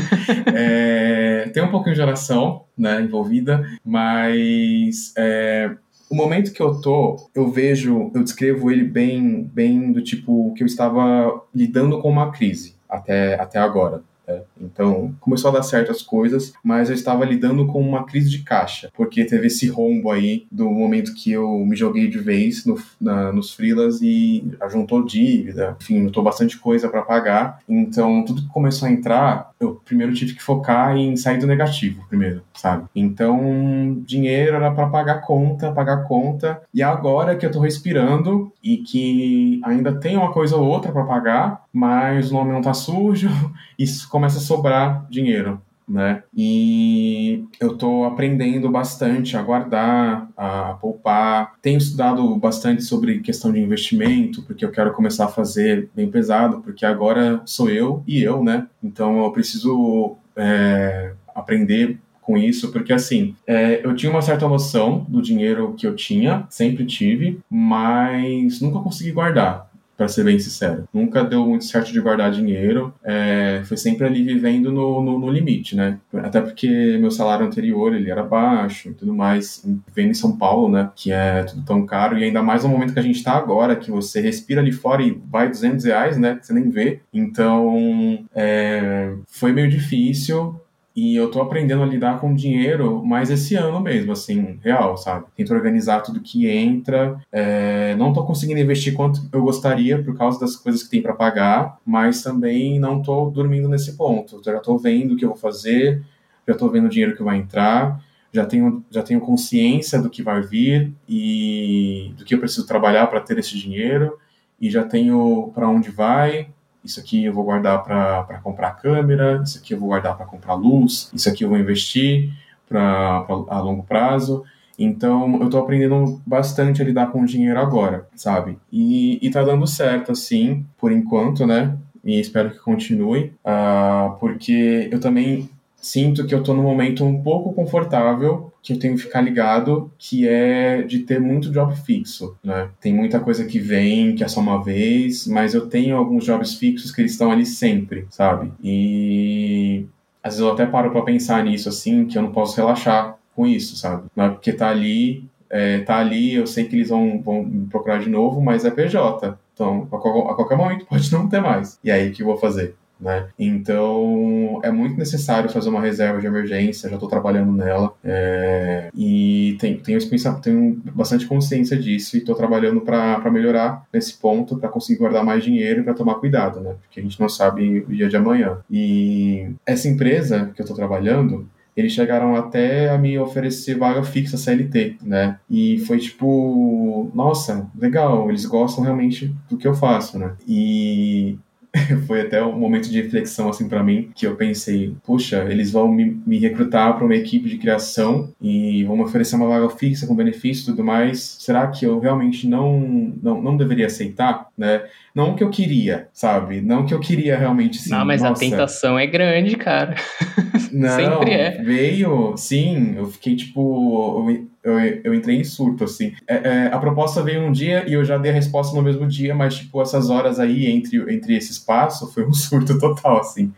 S2: é, tem um pouquinho de oração né, envolvida, mas é, o momento que eu tô, eu vejo, eu descrevo ele bem, bem do tipo que eu estava lidando com uma crise até, até agora. É. Então, começou a dar certas coisas, mas eu estava lidando com uma crise de caixa, porque teve esse rombo aí do momento que eu me joguei de vez no, na, nos freelas e juntou dívida, enfim, juntou bastante coisa para pagar. Então, tudo que começou a entrar, eu primeiro tive que focar em sair do negativo, primeiro, sabe? Então, dinheiro era para pagar conta, pagar conta, e agora que eu tô respirando e que ainda tem uma coisa ou outra para pagar, mas o nome não tá sujo, isso começa a sobrar dinheiro. Né? E eu estou aprendendo bastante a guardar, a poupar. Tenho estudado bastante sobre questão de investimento, porque eu quero começar a fazer bem pesado, porque agora sou eu e eu, né? Então eu preciso é, aprender com isso, porque assim, é, eu tinha uma certa noção do dinheiro que eu tinha, sempre tive, mas nunca consegui guardar para ser bem sincero. Nunca deu muito certo de guardar dinheiro, é, foi sempre ali vivendo no, no, no, limite, né? Até porque meu salário anterior ele era baixo e tudo mais, vivendo em São Paulo, né? Que é tudo tão caro e ainda mais no momento que a gente está agora, que você respira ali fora e vai 200 reais, né? Você nem vê. Então, é, foi meio difícil. E eu tô aprendendo a lidar com dinheiro mais esse ano mesmo, assim, real, sabe? Tento organizar tudo que entra. É, não tô conseguindo investir quanto eu gostaria por causa das coisas que tem para pagar, mas também não tô dormindo nesse ponto. Já tô vendo o que eu vou fazer, já tô vendo o dinheiro que vai entrar, já tenho, já tenho consciência do que vai vir e do que eu preciso trabalhar para ter esse dinheiro e já tenho para onde vai, isso aqui eu vou guardar para comprar câmera, isso aqui eu vou guardar para comprar luz, isso aqui eu vou investir pra, pra, a longo prazo. Então, eu estou aprendendo bastante a lidar com o dinheiro agora, sabe? E, e tá dando certo, assim, por enquanto, né? E espero que continue, uh, porque eu também sinto que eu estou num momento um pouco confortável que eu tenho que ficar ligado, que é de ter muito job fixo, né? Tem muita coisa que vem, que é só uma vez, mas eu tenho alguns jobs fixos que eles estão ali sempre, sabe? E às vezes eu até paro para pensar nisso, assim, que eu não posso relaxar com isso, sabe? Não é porque tá ali, é, tá ali, eu sei que eles vão, vão me procurar de novo, mas é PJ. Então, a, qualquer momento pode não ter mais. E aí, o que eu vou fazer? Né? Então é muito necessário fazer uma reserva de emergência, já estou trabalhando nela é, e tenho, tenho, tenho bastante consciência disso e estou trabalhando para melhorar nesse ponto, para conseguir guardar mais dinheiro e para tomar cuidado, né? porque a gente não sabe o dia de amanhã. E essa empresa que eu estou trabalhando, eles chegaram até a me oferecer vaga fixa CLT, né? E foi tipo, nossa, legal, eles gostam realmente do que eu faço, né? E foi até um momento de reflexão assim para mim que eu pensei, puxa, eles vão me, me recrutar para uma equipe de criação e vão me oferecer uma vaga fixa com benefício e tudo mais. Será que eu realmente não não, não deveria aceitar, né? Não que eu queria, sabe? Não que eu queria realmente sim.
S1: Não, mas
S2: nossa.
S1: a tentação é grande, cara.
S2: Não,
S1: Sempre é.
S2: Veio, sim. Eu fiquei tipo. Eu, eu, eu entrei em surto, assim. É, é, a proposta veio um dia e eu já dei a resposta no mesmo dia, mas, tipo, essas horas aí entre, entre esse espaço foi um surto total, assim.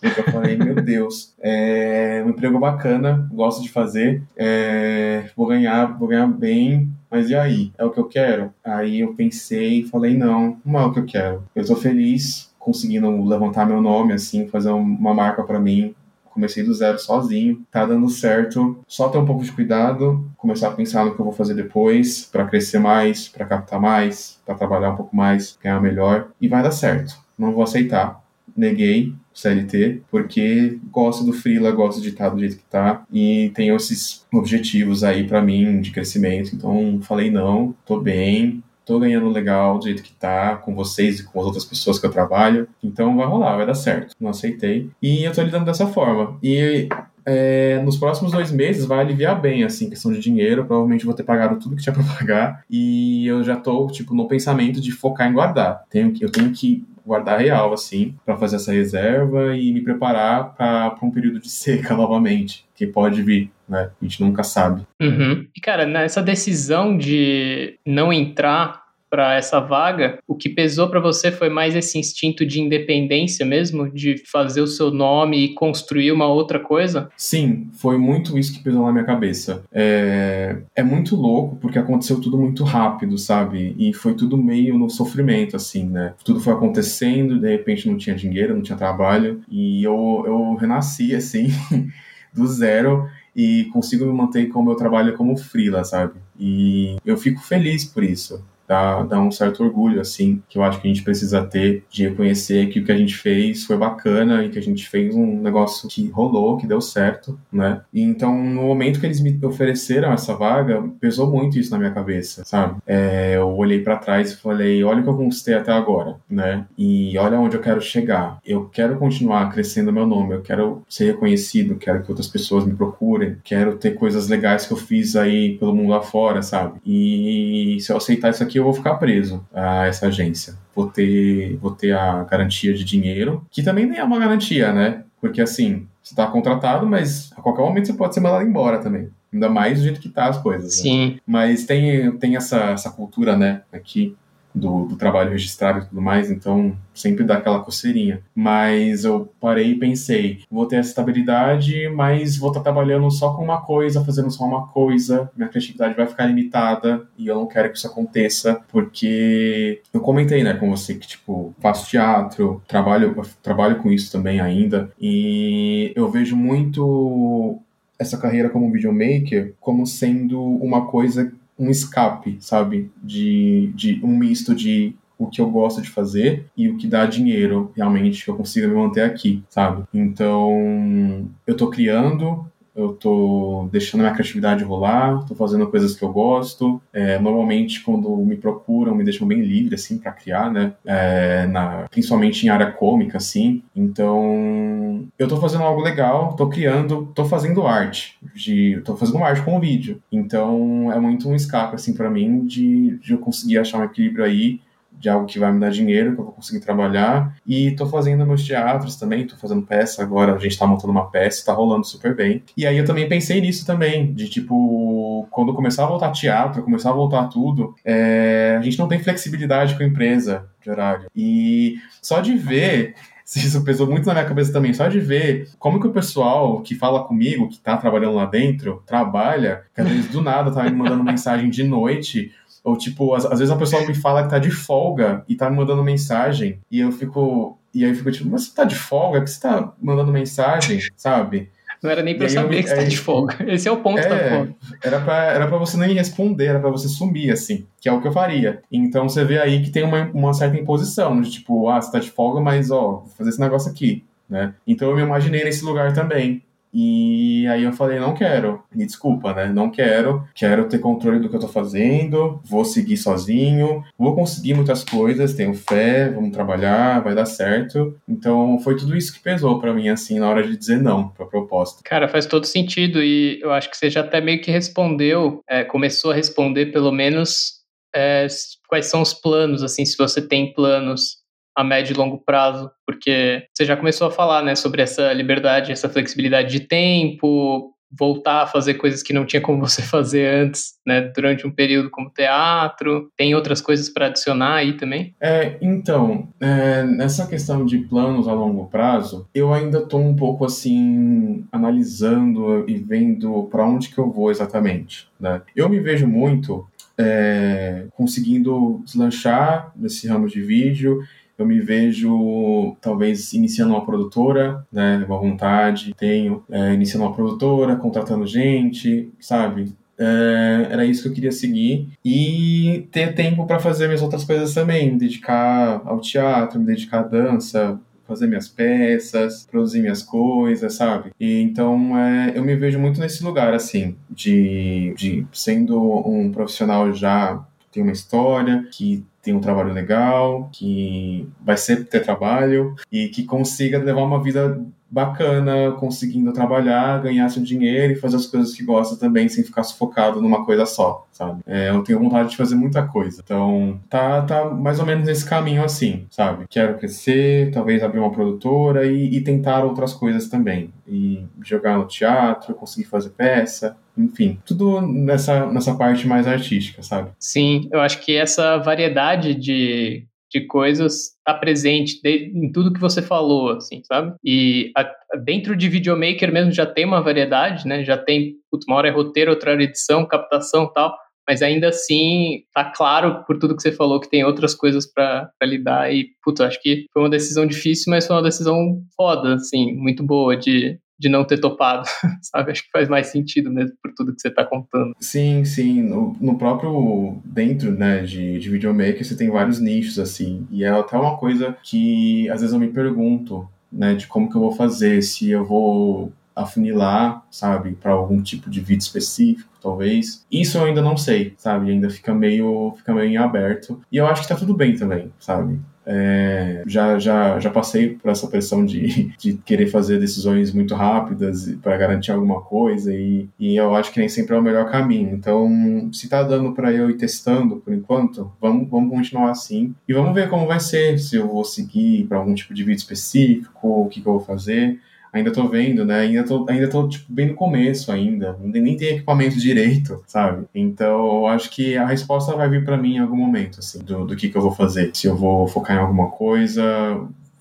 S2: Eu falei, meu Deus, é um emprego bacana, gosto de fazer, é, vou ganhar, vou ganhar bem, mas e aí? É o que eu quero? Aí eu pensei e falei, não, não é o que eu quero. Eu tô feliz conseguindo levantar meu nome, assim, fazer uma marca para mim, comecei do zero sozinho, tá dando certo. Só ter um pouco de cuidado, começar a pensar no que eu vou fazer depois, para crescer mais, para captar mais, para trabalhar um pouco mais, ganhar melhor, e vai dar certo. Não vou aceitar. Neguei CLT, porque gosto do freela, gosto de estar do jeito que tá e tenho esses objetivos aí para mim de crescimento. Então falei não, tô bem, tô ganhando legal do jeito que tá, com vocês e com as outras pessoas que eu trabalho. Então vai rolar, vai dar certo. Não aceitei. E eu tô lidando dessa forma. E é, nos próximos dois meses vai aliviar bem, assim, questão de dinheiro. Provavelmente vou ter pagado tudo que tinha para pagar. E eu já tô, tipo, no pensamento de focar em guardar. Tenho, eu tenho que guardar real, assim, para fazer essa reserva e me preparar para um período de seca novamente, que pode vir, né? A gente nunca sabe.
S1: Uhum. E, cara, nessa decisão de não entrar para essa vaga, o que pesou para você foi mais esse instinto de independência mesmo, de fazer o seu nome e construir uma outra coisa?
S2: Sim, foi muito isso que pesou na minha cabeça. É, é muito louco porque aconteceu tudo muito rápido, sabe? E foi tudo meio no sofrimento, assim, né? Tudo foi acontecendo, de repente não tinha dinheiro, não tinha trabalho, e eu, eu renasci, assim, do zero e consigo me manter com o meu trabalho como freela, sabe? E eu fico feliz por isso dá, dá um certo orgulho, assim, que eu acho que a gente precisa ter de reconhecer que o que a gente fez foi bacana e que a gente fez um negócio que rolou, que deu certo, né? E então, no momento que eles me ofereceram essa vaga, pesou muito isso na minha cabeça, sabe? É, eu olhei para trás e falei, olha o que eu conquistei até agora, né? E olha onde eu quero chegar. Eu quero continuar crescendo meu nome, eu quero ser reconhecido, quero que outras pessoas me procurem, quero ter coisas legais que eu fiz aí pelo mundo lá fora, sabe? E se eu aceitar isso aqui, eu vou ficar preso a essa agência. Vou ter, vou ter a garantia de dinheiro, que também nem é uma garantia, né? Porque assim, você está contratado, mas a qualquer momento você pode ser mandado embora também. Ainda mais do jeito que tá as coisas. Né?
S1: Sim.
S2: Né? Mas tem, tem essa, essa cultura, né, aqui do, do, trabalho registrado e tudo mais, então sempre dá aquela coceirinha. Mas eu parei e pensei, vou ter essa estabilidade, mas vou estar tá trabalhando só com uma coisa, fazendo só uma coisa, minha criatividade vai ficar limitada e eu não quero que isso aconteça, porque eu comentei, né, com você que, tipo, faço teatro, trabalho, trabalho com isso também ainda, e eu vejo muito essa carreira como videomaker como sendo uma coisa um escape, sabe? De, de um misto de o que eu gosto de fazer e o que dá dinheiro realmente que eu consiga me manter aqui, sabe? Então, eu tô criando, eu tô deixando minha criatividade rolar, tô fazendo coisas que eu gosto. É, normalmente, quando me procuram, me deixam bem livre, assim, para criar, né? É, na, principalmente em área cômica, assim. Então, eu tô fazendo algo legal, tô criando, tô fazendo arte. De, tô fazendo arte com o vídeo. Então, é muito um escape, assim, para mim, de, de eu conseguir achar um equilíbrio aí de algo que vai me dar dinheiro, que eu vou conseguir trabalhar. E tô fazendo meus teatros também, tô fazendo peça agora, a gente tá montando uma peça, tá rolando super bem. E aí eu também pensei nisso também, de tipo, quando começar a voltar teatro, começar a voltar tudo, é, a gente não tem flexibilidade com a empresa de horário. E só de ver isso pesou muito na minha cabeça também, só de ver como que o pessoal que fala comigo, que tá trabalhando lá dentro, trabalha, que às vezes do nada tá me mandando mensagem de noite, ou, tipo, às, às, vezes a pessoa me fala que tá de folga e tá me mandando mensagem. E eu fico. E aí eu fico tipo, mas você tá de folga? que você tá mandando mensagem, sabe?
S1: Não era nem pra eu saber eu, que você tá de folga. Esse é o ponto é, da folga.
S2: Era pra, era pra você nem responder, era pra você sumir, assim, que é o que eu faria. Então você vê aí que tem uma, uma certa imposição, de tipo, ah, você tá de folga, mas ó, vou fazer esse negócio aqui, né? Então eu me imaginei nesse lugar também. E aí eu falei, não quero, me desculpa, né? Não quero, quero ter controle do que eu tô fazendo, vou seguir sozinho, vou conseguir muitas coisas, tenho fé, vamos trabalhar, vai dar certo. Então foi tudo isso que pesou para mim, assim, na hora de dizer não pra proposta.
S1: Cara, faz todo sentido e eu acho que você já até meio que respondeu, é, começou a responder pelo menos é, quais são os planos, assim, se você tem planos a médio e longo prazo, porque você já começou a falar, né, sobre essa liberdade, essa flexibilidade de tempo, voltar a fazer coisas que não tinha como você fazer antes, né, durante um período como teatro. Tem outras coisas para adicionar aí também?
S2: É, então, é, nessa questão de planos a longo prazo, eu ainda estou um pouco assim analisando e vendo para onde que eu vou exatamente, né? Eu me vejo muito é, conseguindo deslanchar nesse ramo de vídeo eu me vejo talvez iniciando uma produtora, né? Uma vontade, tenho, é, iniciando uma produtora, contratando gente, sabe? É, era isso que eu queria seguir e ter tempo para fazer minhas outras coisas também, me dedicar ao teatro, me dedicar à dança, fazer minhas peças, produzir minhas coisas, sabe? E então é, eu me vejo muito nesse lugar, assim, de, de sendo um profissional já tem uma história, que tem um trabalho legal, que vai sempre ter trabalho e que consiga levar uma vida bacana, conseguindo trabalhar, ganhar seu dinheiro e fazer as coisas que gosta também, sem ficar sufocado numa coisa só, sabe? É, eu tenho vontade de fazer muita coisa. Então, tá, tá mais ou menos nesse caminho assim, sabe? Quero crescer, talvez abrir uma produtora e, e tentar outras coisas também. E jogar no teatro, conseguir fazer peça, enfim, tudo nessa, nessa parte mais artística, sabe?
S1: Sim, eu acho que essa variedade de de coisas está presente em tudo que você falou, assim, sabe? E a, dentro de videomaker mesmo já tem uma variedade, né? Já tem, putz, uma hora é roteiro, outra hora é edição, captação tal, mas ainda assim tá claro por tudo que você falou que tem outras coisas para lidar e, putz, acho que foi uma decisão difícil, mas foi uma decisão foda, assim, muito boa de de não ter topado, sabe? Acho que faz mais sentido mesmo por tudo que você está contando.
S2: Sim, sim. No, no, próprio, dentro, né, de, de videomaker, você tem vários nichos, assim. E é até uma coisa que, às vezes, eu me pergunto, né, de como que eu vou fazer, se eu vou afunilar, sabe, para algum tipo de vídeo específico, talvez. Isso eu ainda não sei, sabe? Ainda fica meio, fica meio em aberto. E eu acho que tá tudo bem também, sabe? É, já, já, já passei por essa pressão de, de querer fazer decisões muito rápidas para garantir alguma coisa e, e eu acho que nem sempre é o melhor caminho. Então, se tá dando para eu ir testando por enquanto, vamos, vamos continuar assim e vamos ver como vai ser, se eu vou seguir para algum tipo de vídeo específico, o que, que eu vou fazer ainda tô vendo, né? Ainda tô, ainda tô tipo, bem no começo ainda. Nem tem equipamento direito, sabe? Então, eu acho que a resposta vai vir para mim em algum momento, assim, do, do que, que eu vou fazer. Se eu vou focar em alguma coisa,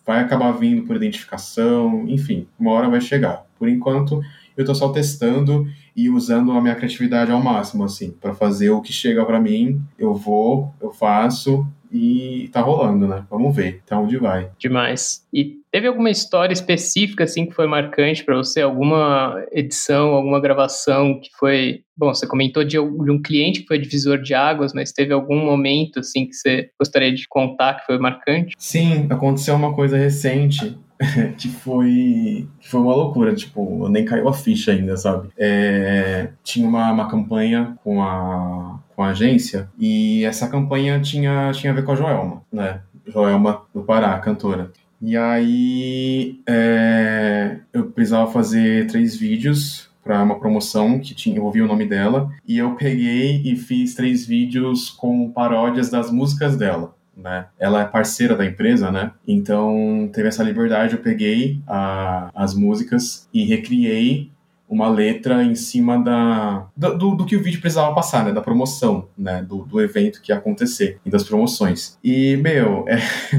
S2: vai acabar vindo por identificação, enfim, uma hora vai chegar. Por enquanto, eu tô só testando e usando a minha criatividade ao máximo, assim, para fazer o que chega para mim, eu vou, eu faço e tá rolando, né? Vamos ver até onde vai.
S1: Demais. E teve alguma história específica assim que foi marcante para você? Alguma edição, alguma gravação que foi, bom, você comentou de, um cliente que foi divisor de águas, mas teve algum momento assim que você gostaria de contar que foi marcante?
S2: Sim, aconteceu uma coisa recente que foi que foi uma loucura, tipo, nem caiu a ficha ainda, sabe? É, tinha uma, uma campanha com a com a agência, e essa campanha tinha, tinha a ver com a Joelma, né? Joelma do Pará, cantora. E aí é, eu precisava fazer três vídeos para uma promoção que tinha, envolvia o nome dela, e eu peguei e fiz três vídeos com paródias das músicas dela. Né? Ela é parceira da empresa, né? Então teve essa liberdade, eu peguei a, as músicas e recriei uma letra em cima da do, do, que o vídeo precisava passar, né? Da promoção, né? Do, do evento que ia acontecer e das promoções. E, meu, é,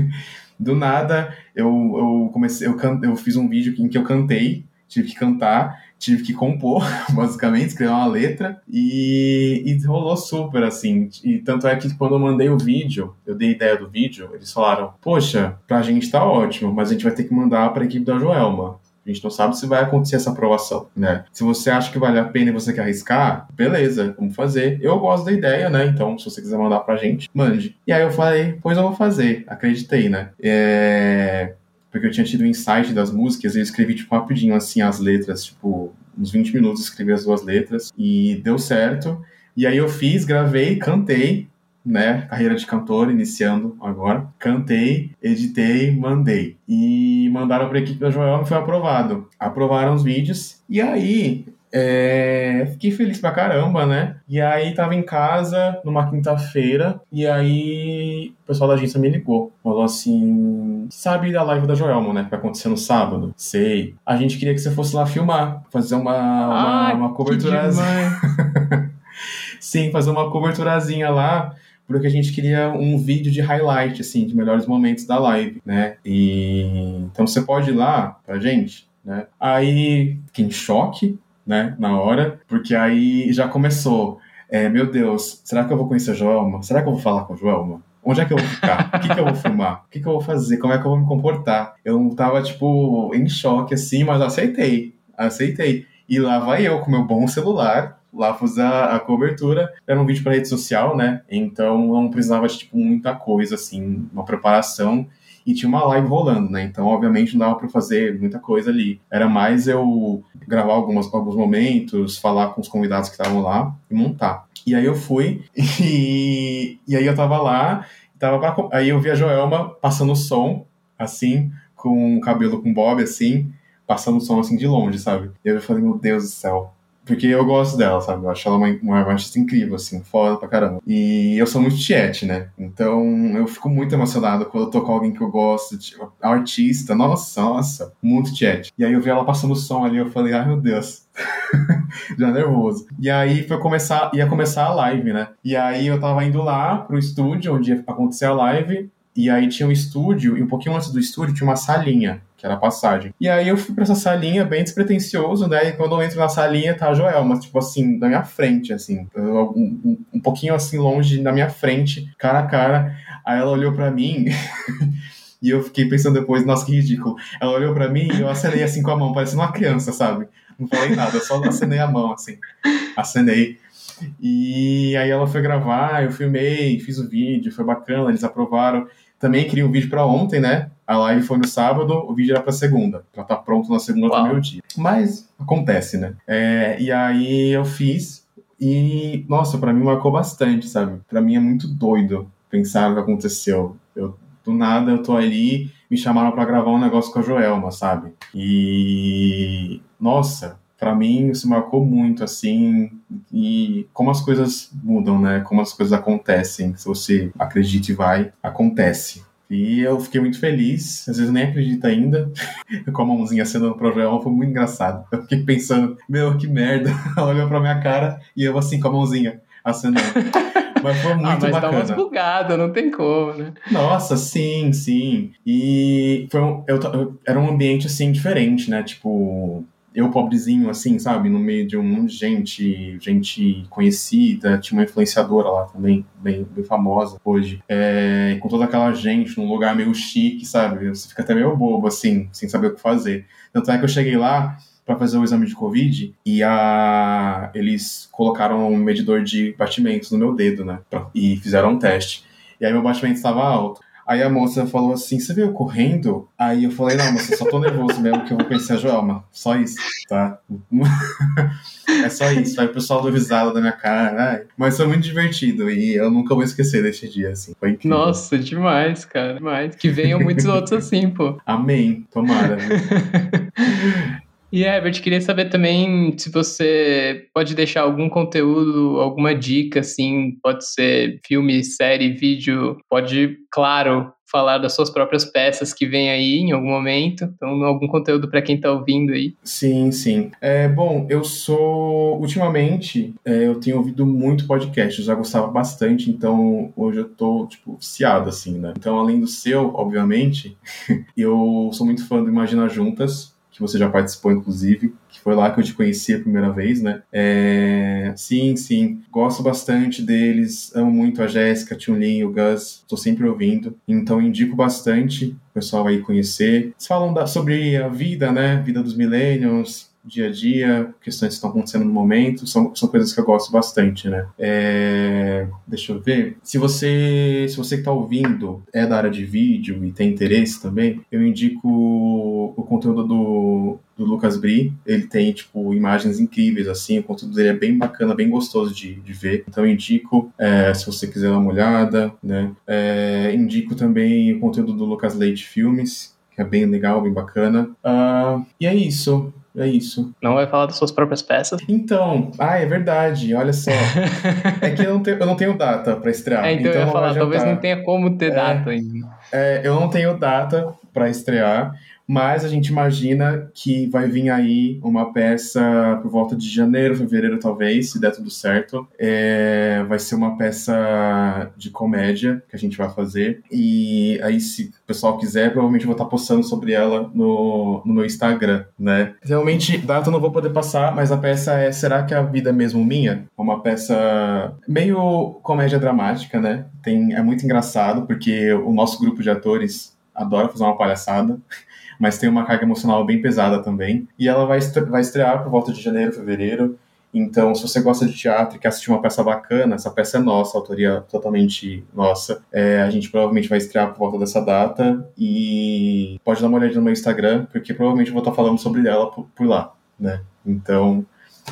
S2: do nada eu, eu comecei, eu, can, eu fiz um vídeo em que eu cantei, tive que cantar, tive que compor, basicamente, escrever uma letra e, e rolou super, assim. E tanto é que quando eu mandei o vídeo, eu dei ideia do vídeo, eles falaram: Poxa, pra gente tá ótimo, mas a gente vai ter que mandar pra equipe da Joelma. A gente não sabe se vai acontecer essa aprovação, né? Se você acha que vale a pena e você quer arriscar, beleza, vamos fazer. Eu gosto da ideia, né? Então, se você quiser mandar pra gente, mande. E aí eu falei, pois eu vou fazer. Acreditei, né? É... Porque eu tinha tido o um insight das músicas e eu escrevi, tipo, rapidinho, assim, as letras, tipo, uns 20 minutos escrevi as duas letras e deu certo. E aí eu fiz, gravei, cantei, né, carreira de cantor iniciando agora. Cantei, editei, mandei. E mandaram para a equipe da Joel e foi aprovado. Aprovaram os vídeos. E aí, é, fiquei feliz pra caramba, né? E aí tava em casa numa quinta-feira e aí o pessoal da agência me ligou. Falou assim: sabe da live da Joelma, né? Que vai acontecer no sábado? Sei. A gente queria que você fosse lá filmar, fazer uma, uma, ah, uma coberturazinha. Sim, fazer uma coberturazinha lá porque a gente queria um vídeo de highlight, assim, de melhores momentos da live, né? E então você pode ir lá pra gente, né? Aí fiquei em choque, né, na hora, porque aí já começou. É, meu Deus, será que eu vou conhecer a Joelma? Será que eu vou falar com a Joelma? Onde é que eu vou ficar? O que, que eu vou filmar? O que, que eu vou fazer? Como é que eu vou me comportar? Eu tava, tipo, em choque, assim, mas aceitei. Aceitei. E lá vai eu com meu bom celular, lá fazer a cobertura. Era um vídeo para rede social, né? Então não precisava de tipo, muita coisa, assim, uma preparação. E tinha uma live rolando, né? Então, obviamente, não dava para fazer muita coisa ali. Era mais eu gravar algumas, alguns momentos, falar com os convidados que estavam lá e montar. E aí eu fui, e, e aí eu tava lá, tava pra, aí eu vi a Joelma passando o som, assim, com o cabelo com bob, assim, passando o som assim de longe, sabe? E eu falei, meu Deus do céu, porque eu gosto dela, sabe? Eu acho ela uma, uma artista incrível, assim, foda pra caramba. E eu sou muito tiete, né? Então eu fico muito emocionado quando eu tô com alguém que eu gosto, tipo, artista, nossa, nossa, muito tiete. E aí eu vi ela passando o som ali, eu falei, ai meu Deus. Já nervoso. E aí foi começar, ia começar a live, né? E aí eu tava indo lá pro estúdio onde ia acontecer a live. E aí tinha um estúdio, e um pouquinho antes do estúdio tinha uma salinha que era a passagem. E aí eu fui pra essa salinha bem despretensioso, né? E quando eu entro na salinha tá a Joelma, tipo assim, na minha frente, assim, um, um, um pouquinho assim longe na minha frente, cara a cara. Aí ela olhou para mim. e eu fiquei pensando depois, nossa, que ridículo. Ela olhou para mim e eu acenei assim com a mão, parecendo uma criança, sabe? Não falei nada, só acenei a mão, assim. Acenei. E aí ela foi gravar, eu filmei, fiz o vídeo, foi bacana, eles aprovaram. Também queria um vídeo para ontem, né? A live foi no sábado, o vídeo era para segunda, para estar tá pronto na segunda Uau. meio dia. Mas acontece, né? É, e aí eu fiz e nossa, para mim marcou bastante, sabe? Para mim é muito doido pensar o que aconteceu. Eu do nada eu tô ali, me chamaram para gravar um negócio com a Joelma, sabe? E nossa, para mim isso marcou muito assim e como as coisas mudam, né? Como as coisas acontecem. Se você acredita e vai, acontece. E eu fiquei muito feliz, às vezes nem acredito ainda, com a mãozinha sendo no programa, foi muito engraçado. Eu fiquei pensando, meu, que merda. Ela olhou pra minha cara e eu assim com a mãozinha acenando. Mas foi muito ah, mas bacana.
S1: Mas dá umas bugadas, não tem como, né?
S2: Nossa, sim, sim. E foi um, eu, eu, era um ambiente, assim, diferente, né? Tipo, eu pobrezinho, assim, sabe, no meio de um monte de gente, gente conhecida, tinha uma influenciadora lá também, bem, bem famosa hoje, é, com toda aquela gente num lugar meio chique, sabe, você fica até meio bobo, assim, sem saber o que fazer. Tanto é que eu cheguei lá para fazer o exame de Covid e a, eles colocaram um medidor de batimentos no meu dedo, né, e fizeram um teste. E aí meu batimento estava alto. Aí a moça falou assim: Você veio correndo? Aí eu falei: Não, moça, só tô nervoso mesmo que eu vou conhecer a Joelma. Só isso, tá? é só isso. Aí o pessoal deu risada da minha cara. Mas foi muito divertido e eu nunca vou esquecer desse dia, assim. Foi incrível.
S1: Nossa, demais, cara. Demais. Que venham muitos outros assim, pô.
S2: Amém. Tomara.
S1: E Herbert, queria saber também se você pode deixar algum conteúdo, alguma dica, assim, pode ser filme, série, vídeo, pode, claro, falar das suas próprias peças que vem aí em algum momento. Então, algum conteúdo para quem está ouvindo aí.
S2: Sim, sim. É, bom, eu sou. Ultimamente, é, eu tenho ouvido muito podcast, eu já gostava bastante, então hoje eu tô, tipo, viciado, assim, né? Então, além do seu, obviamente, eu sou muito fã do Imagina Juntas que você já participou, inclusive, que foi lá que eu te conheci a primeira vez, né? É... Sim, sim, gosto bastante deles, amo muito a Jéssica, a Chun-Li, o Gus, tô sempre ouvindo, então indico bastante o pessoal aí conhecer. Eles falam da, sobre a vida, né? Vida dos millennials, dia a dia, questões que estão acontecendo no momento, são, são coisas que eu gosto bastante, né? É, deixa eu ver. Se você, se você que está ouvindo é da área de vídeo e tem interesse também, eu indico o conteúdo do, do Lucas Bri. Ele tem, tipo, imagens incríveis, assim, o conteúdo dele é bem bacana, bem gostoso de, de ver. Então, indico, é, se você quiser dar uma olhada, né? É, indico também o conteúdo do Lucas Leite Filmes, que é bem legal, bem bacana. Uh, e é isso. É isso.
S1: Não vai falar das suas próprias peças?
S2: Então, ah, é verdade, olha só. é que eu não, tenho, eu não tenho data para estrear.
S1: É, então, então eu ia falar, talvez não tenha como ter é, data ainda.
S2: É, eu não tenho data para estrear, mas a gente imagina que vai vir aí uma peça por volta de janeiro, fevereiro talvez, se der tudo certo. É, vai ser uma peça de comédia que a gente vai fazer. E aí, se o pessoal quiser, provavelmente eu vou estar postando sobre ela no, no meu Instagram, né? Realmente, data eu não vou poder passar, mas a peça é Será que é a vida é mesmo minha? É uma peça meio comédia dramática, né? Tem, é muito engraçado, porque o nosso grupo de atores adora fazer uma palhaçada mas tem uma carga emocional bem pesada também. E ela vai, vai estrear por volta de janeiro, fevereiro. Então, se você gosta de teatro e quer assistir uma peça bacana, essa peça é nossa, autoria totalmente nossa. É, a gente provavelmente vai estrear por volta dessa data e pode dar uma olhada no meu Instagram, porque provavelmente eu vou estar falando sobre ela por, por lá, né? Então,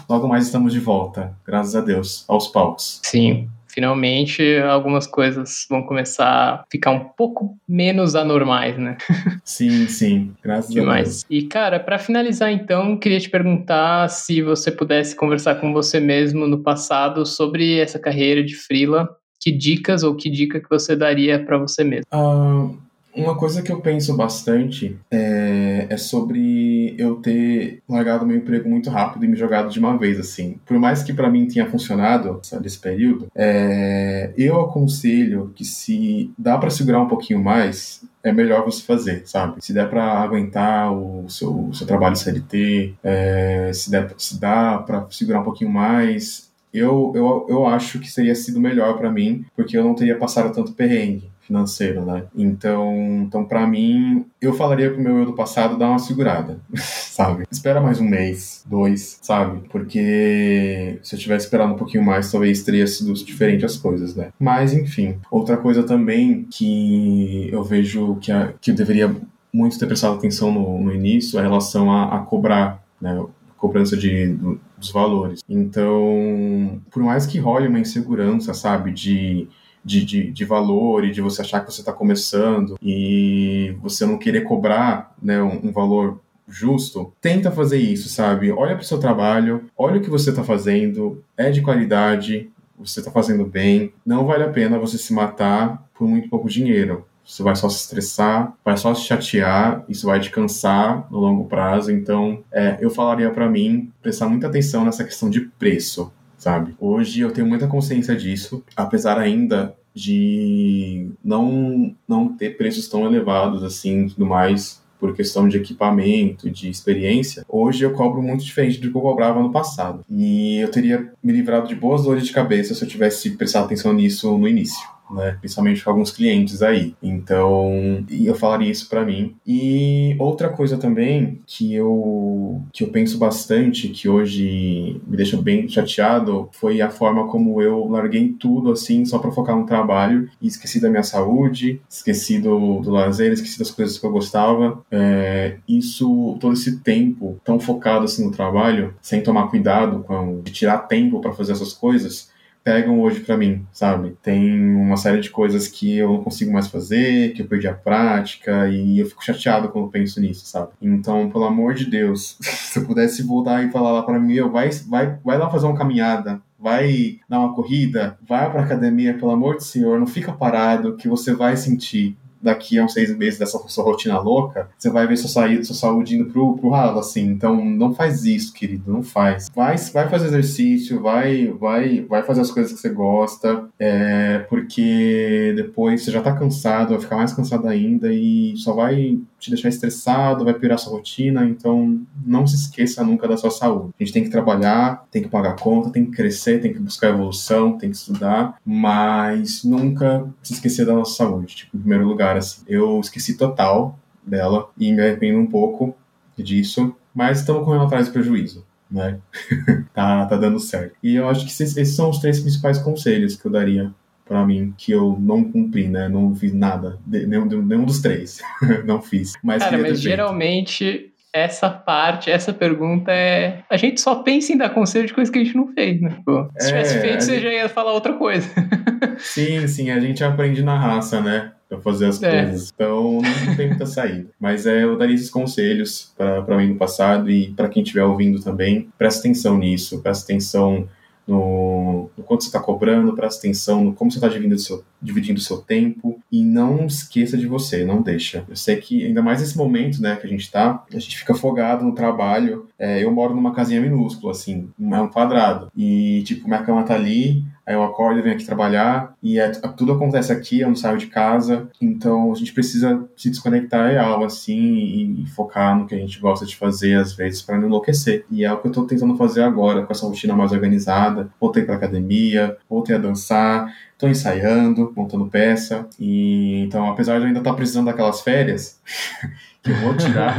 S2: logo mais estamos de volta, graças a Deus, aos palcos.
S1: Sim, finalmente algumas coisas vão começar a ficar um pouco menos anormais, né?
S2: Sim, sim, graças Demais. a Deus.
S1: E cara, para finalizar então, queria te perguntar se você pudesse conversar com você mesmo no passado sobre essa carreira de freela, que dicas ou que dica que você daria para você mesmo?
S2: Uh, uma coisa que eu penso bastante é, é, sobre eu ter largado meu emprego muito rápido e me jogado de uma vez, assim. Por mais que para mim tenha funcionado nesse período, é, eu aconselho que se dá para segurar um pouquinho mais, é melhor você fazer, sabe? Se der para aguentar o seu, o seu trabalho CLT, é, se, der, se dá para segurar um pouquinho mais, eu, eu, eu acho que seria sido melhor para mim, porque eu não teria passado tanto perrengue financeiro, né? Então, então para mim, eu falaria pro meu eu do passado dar uma segurada, sabe? Espera mais um mês, dois, sabe? Porque se eu tivesse esperado um pouquinho mais, talvez teria sido diferente as coisas, né? Mas, enfim. Outra coisa também que eu vejo que, a, que eu deveria muito ter prestado atenção no, no início é a relação a, a cobrar, né? cobrança de, do, dos valores. Então, por mais que role uma insegurança, sabe, de de, de, de valor e de você achar que você está começando e você não querer cobrar né, um, um valor justo, tenta fazer isso, sabe? Olha para o seu trabalho, olha o que você está fazendo, é de qualidade, você está fazendo bem, não vale a pena você se matar por muito pouco dinheiro. Você vai só se estressar, vai só se chatear, isso vai te cansar no longo prazo. Então, é, eu falaria para mim prestar muita atenção nessa questão de preço sabe? Hoje eu tenho muita consciência disso, apesar ainda de não não ter preços tão elevados assim, tudo mais por questão de equipamento, de experiência, hoje eu cobro muito diferente do que eu cobrava no passado. E eu teria me livrado de boas dores de cabeça se eu tivesse prestado atenção nisso no início né? Principalmente com alguns clientes aí. Então, eu falaria isso para mim. E outra coisa também que eu que eu penso bastante, que hoje me deixa bem chateado, foi a forma como eu larguei tudo assim só para focar no trabalho e esqueci da minha saúde, esqueci do, do lazer, esqueci das coisas que eu gostava. É, isso, todo esse tempo tão focado assim no trabalho, sem tomar cuidado com de tirar tempo para fazer essas coisas, pegam hoje para mim, sabe? Tem uma série de coisas que eu não consigo mais fazer, que eu perdi a prática e eu fico chateado quando penso nisso, sabe? Então, pelo amor de Deus, se eu pudesse voltar e falar lá para mim, eu vai, vai, vai lá fazer uma caminhada, vai dar uma corrida, vai para academia, pelo amor de Senhor, não fica parado que você vai sentir daqui a uns seis meses dessa sua rotina louca, você vai ver sua saúde, sua saúde indo pro, pro ralo, assim. Então, não faz isso, querido, não faz. Vai, vai fazer exercício, vai, vai, vai fazer as coisas que você gosta, é, porque depois você já tá cansado, vai ficar mais cansado ainda e só vai te deixar estressado, vai piorar sua rotina, então não se esqueça nunca da sua saúde. A gente tem que trabalhar, tem que pagar conta, tem que crescer, tem que buscar evolução, tem que estudar, mas nunca se esquecer da nossa saúde, tipo, em primeiro lugar, assim. Eu esqueci total dela e me arrependo um pouco disso, mas estamos correndo atrás do prejuízo. Né? tá, tá dando certo. E eu acho que esses, esses são os três principais conselhos que eu daria para mim que eu não cumpri, né? Não fiz nada, nenhum, nenhum dos três, não fiz. Mas
S1: Cara, mas geralmente essa parte, essa pergunta é. A gente só pensa em dar conselho de coisa que a gente não fez, né? Pô, se é, tivesse feito, você gente... já ia falar outra coisa.
S2: sim, sim, a gente aprende na raça, né? Pra fazer as é. coisas. Então não tem muita saída. Mas é, eu daria esses conselhos para mim no passado e para quem estiver ouvindo também. Presta atenção nisso, presta atenção no, no quanto você está cobrando, presta atenção no como você está dividindo o seu, dividindo seu tempo e não esqueça de você, não deixa. Eu sei que ainda mais nesse momento, né, que a gente está, a gente fica afogado no trabalho. É, eu moro numa casinha minúscula, assim, é um quadrado e tipo minha cama tá ali, Aí eu acordo, venho aqui trabalhar e é, tudo acontece aqui, eu não saio de casa. Então a gente precisa se desconectar real, assim, e, focar no que a gente gosta de fazer às vezes para não enlouquecer. E é o que eu tô tentando fazer agora, com essa rotina mais organizada. Voltei pra academia, voltei a dançar, tô ensaiando, montando peça. E então, apesar de eu ainda estar tá precisando daquelas férias, que eu vou tirar.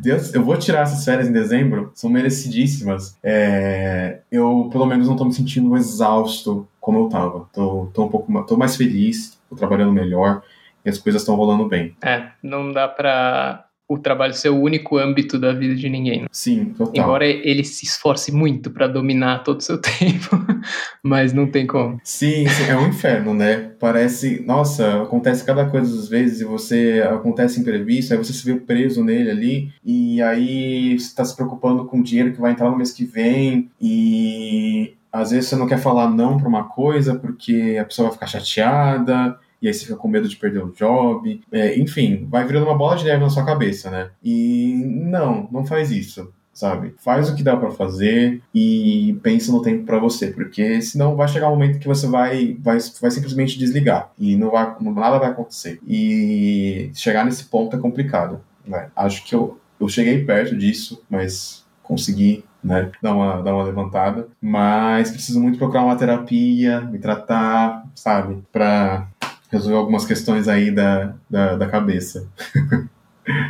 S2: Deus, eu vou tirar essas férias em dezembro, são merecidíssimas. É, eu, pelo menos, não tô me sentindo exausto como eu tava. Tô, tô um pouco tô mais feliz, tô trabalhando melhor e as coisas estão rolando bem.
S1: É, não dá pra o trabalho ser o único âmbito da vida de ninguém.
S2: Sim, total.
S1: Embora ele se esforce muito para dominar todo o seu tempo, mas não tem como.
S2: Sim, sim, é um inferno, né? Parece, nossa, acontece cada coisa às vezes e você acontece imprevisto, aí você se vê preso nele ali e aí você está se preocupando com o dinheiro que vai entrar no mês que vem e às vezes você não quer falar não para uma coisa porque a pessoa vai ficar chateada e aí você fica com medo de perder o job. É, enfim, vai virando uma bola de neve na sua cabeça, né? E não, não faz isso. Sabe? Faz o que dá para fazer e pensa no tempo para você, porque senão vai chegar um momento que você vai, vai, vai simplesmente desligar e não vai, nada vai acontecer. E chegar nesse ponto é complicado. Né? Acho que eu, eu cheguei perto disso, mas consegui né, dar uma, dar uma levantada, mas preciso muito procurar uma terapia, me tratar, sabe, para resolver algumas questões aí da, da, da cabeça.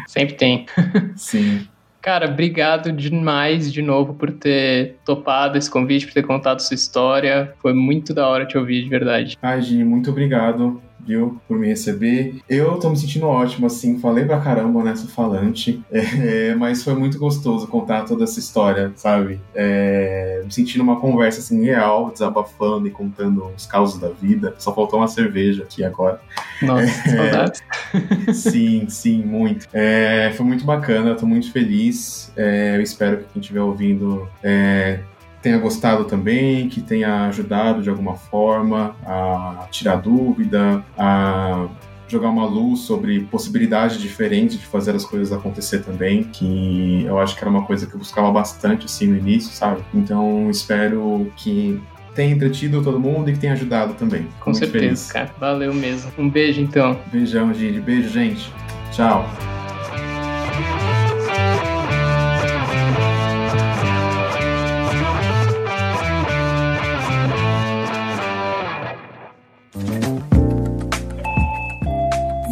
S1: Sempre tem.
S2: Sim.
S1: Cara, obrigado demais de novo por ter topado esse convite, por ter contado sua história. Foi muito da hora te ouvir, de verdade.
S2: Ai, Gi, muito obrigado viu, por me receber. Eu tô me sentindo ótimo, assim, falei pra caramba nessa falante, é, mas foi muito gostoso contar toda essa história, sabe? É, me sentindo uma conversa, assim, real, desabafando e contando os causos da vida. Só faltou uma cerveja aqui agora.
S1: Nossa, é, saudades.
S2: sim, sim, muito. É, foi muito bacana, tô muito feliz. É, eu espero que quem estiver ouvindo é, tenha gostado também, que tenha ajudado de alguma forma a tirar dúvida, a jogar uma luz sobre possibilidades diferentes de fazer as coisas acontecer também, que eu acho que era uma coisa que eu buscava bastante assim no início, sabe? Então espero que tenha entretido todo mundo e que tenha ajudado também.
S1: Com certeza, feliz. cara. Valeu mesmo. Um beijo então.
S2: Beijão, Gigi. Beijo, gente. Tchau.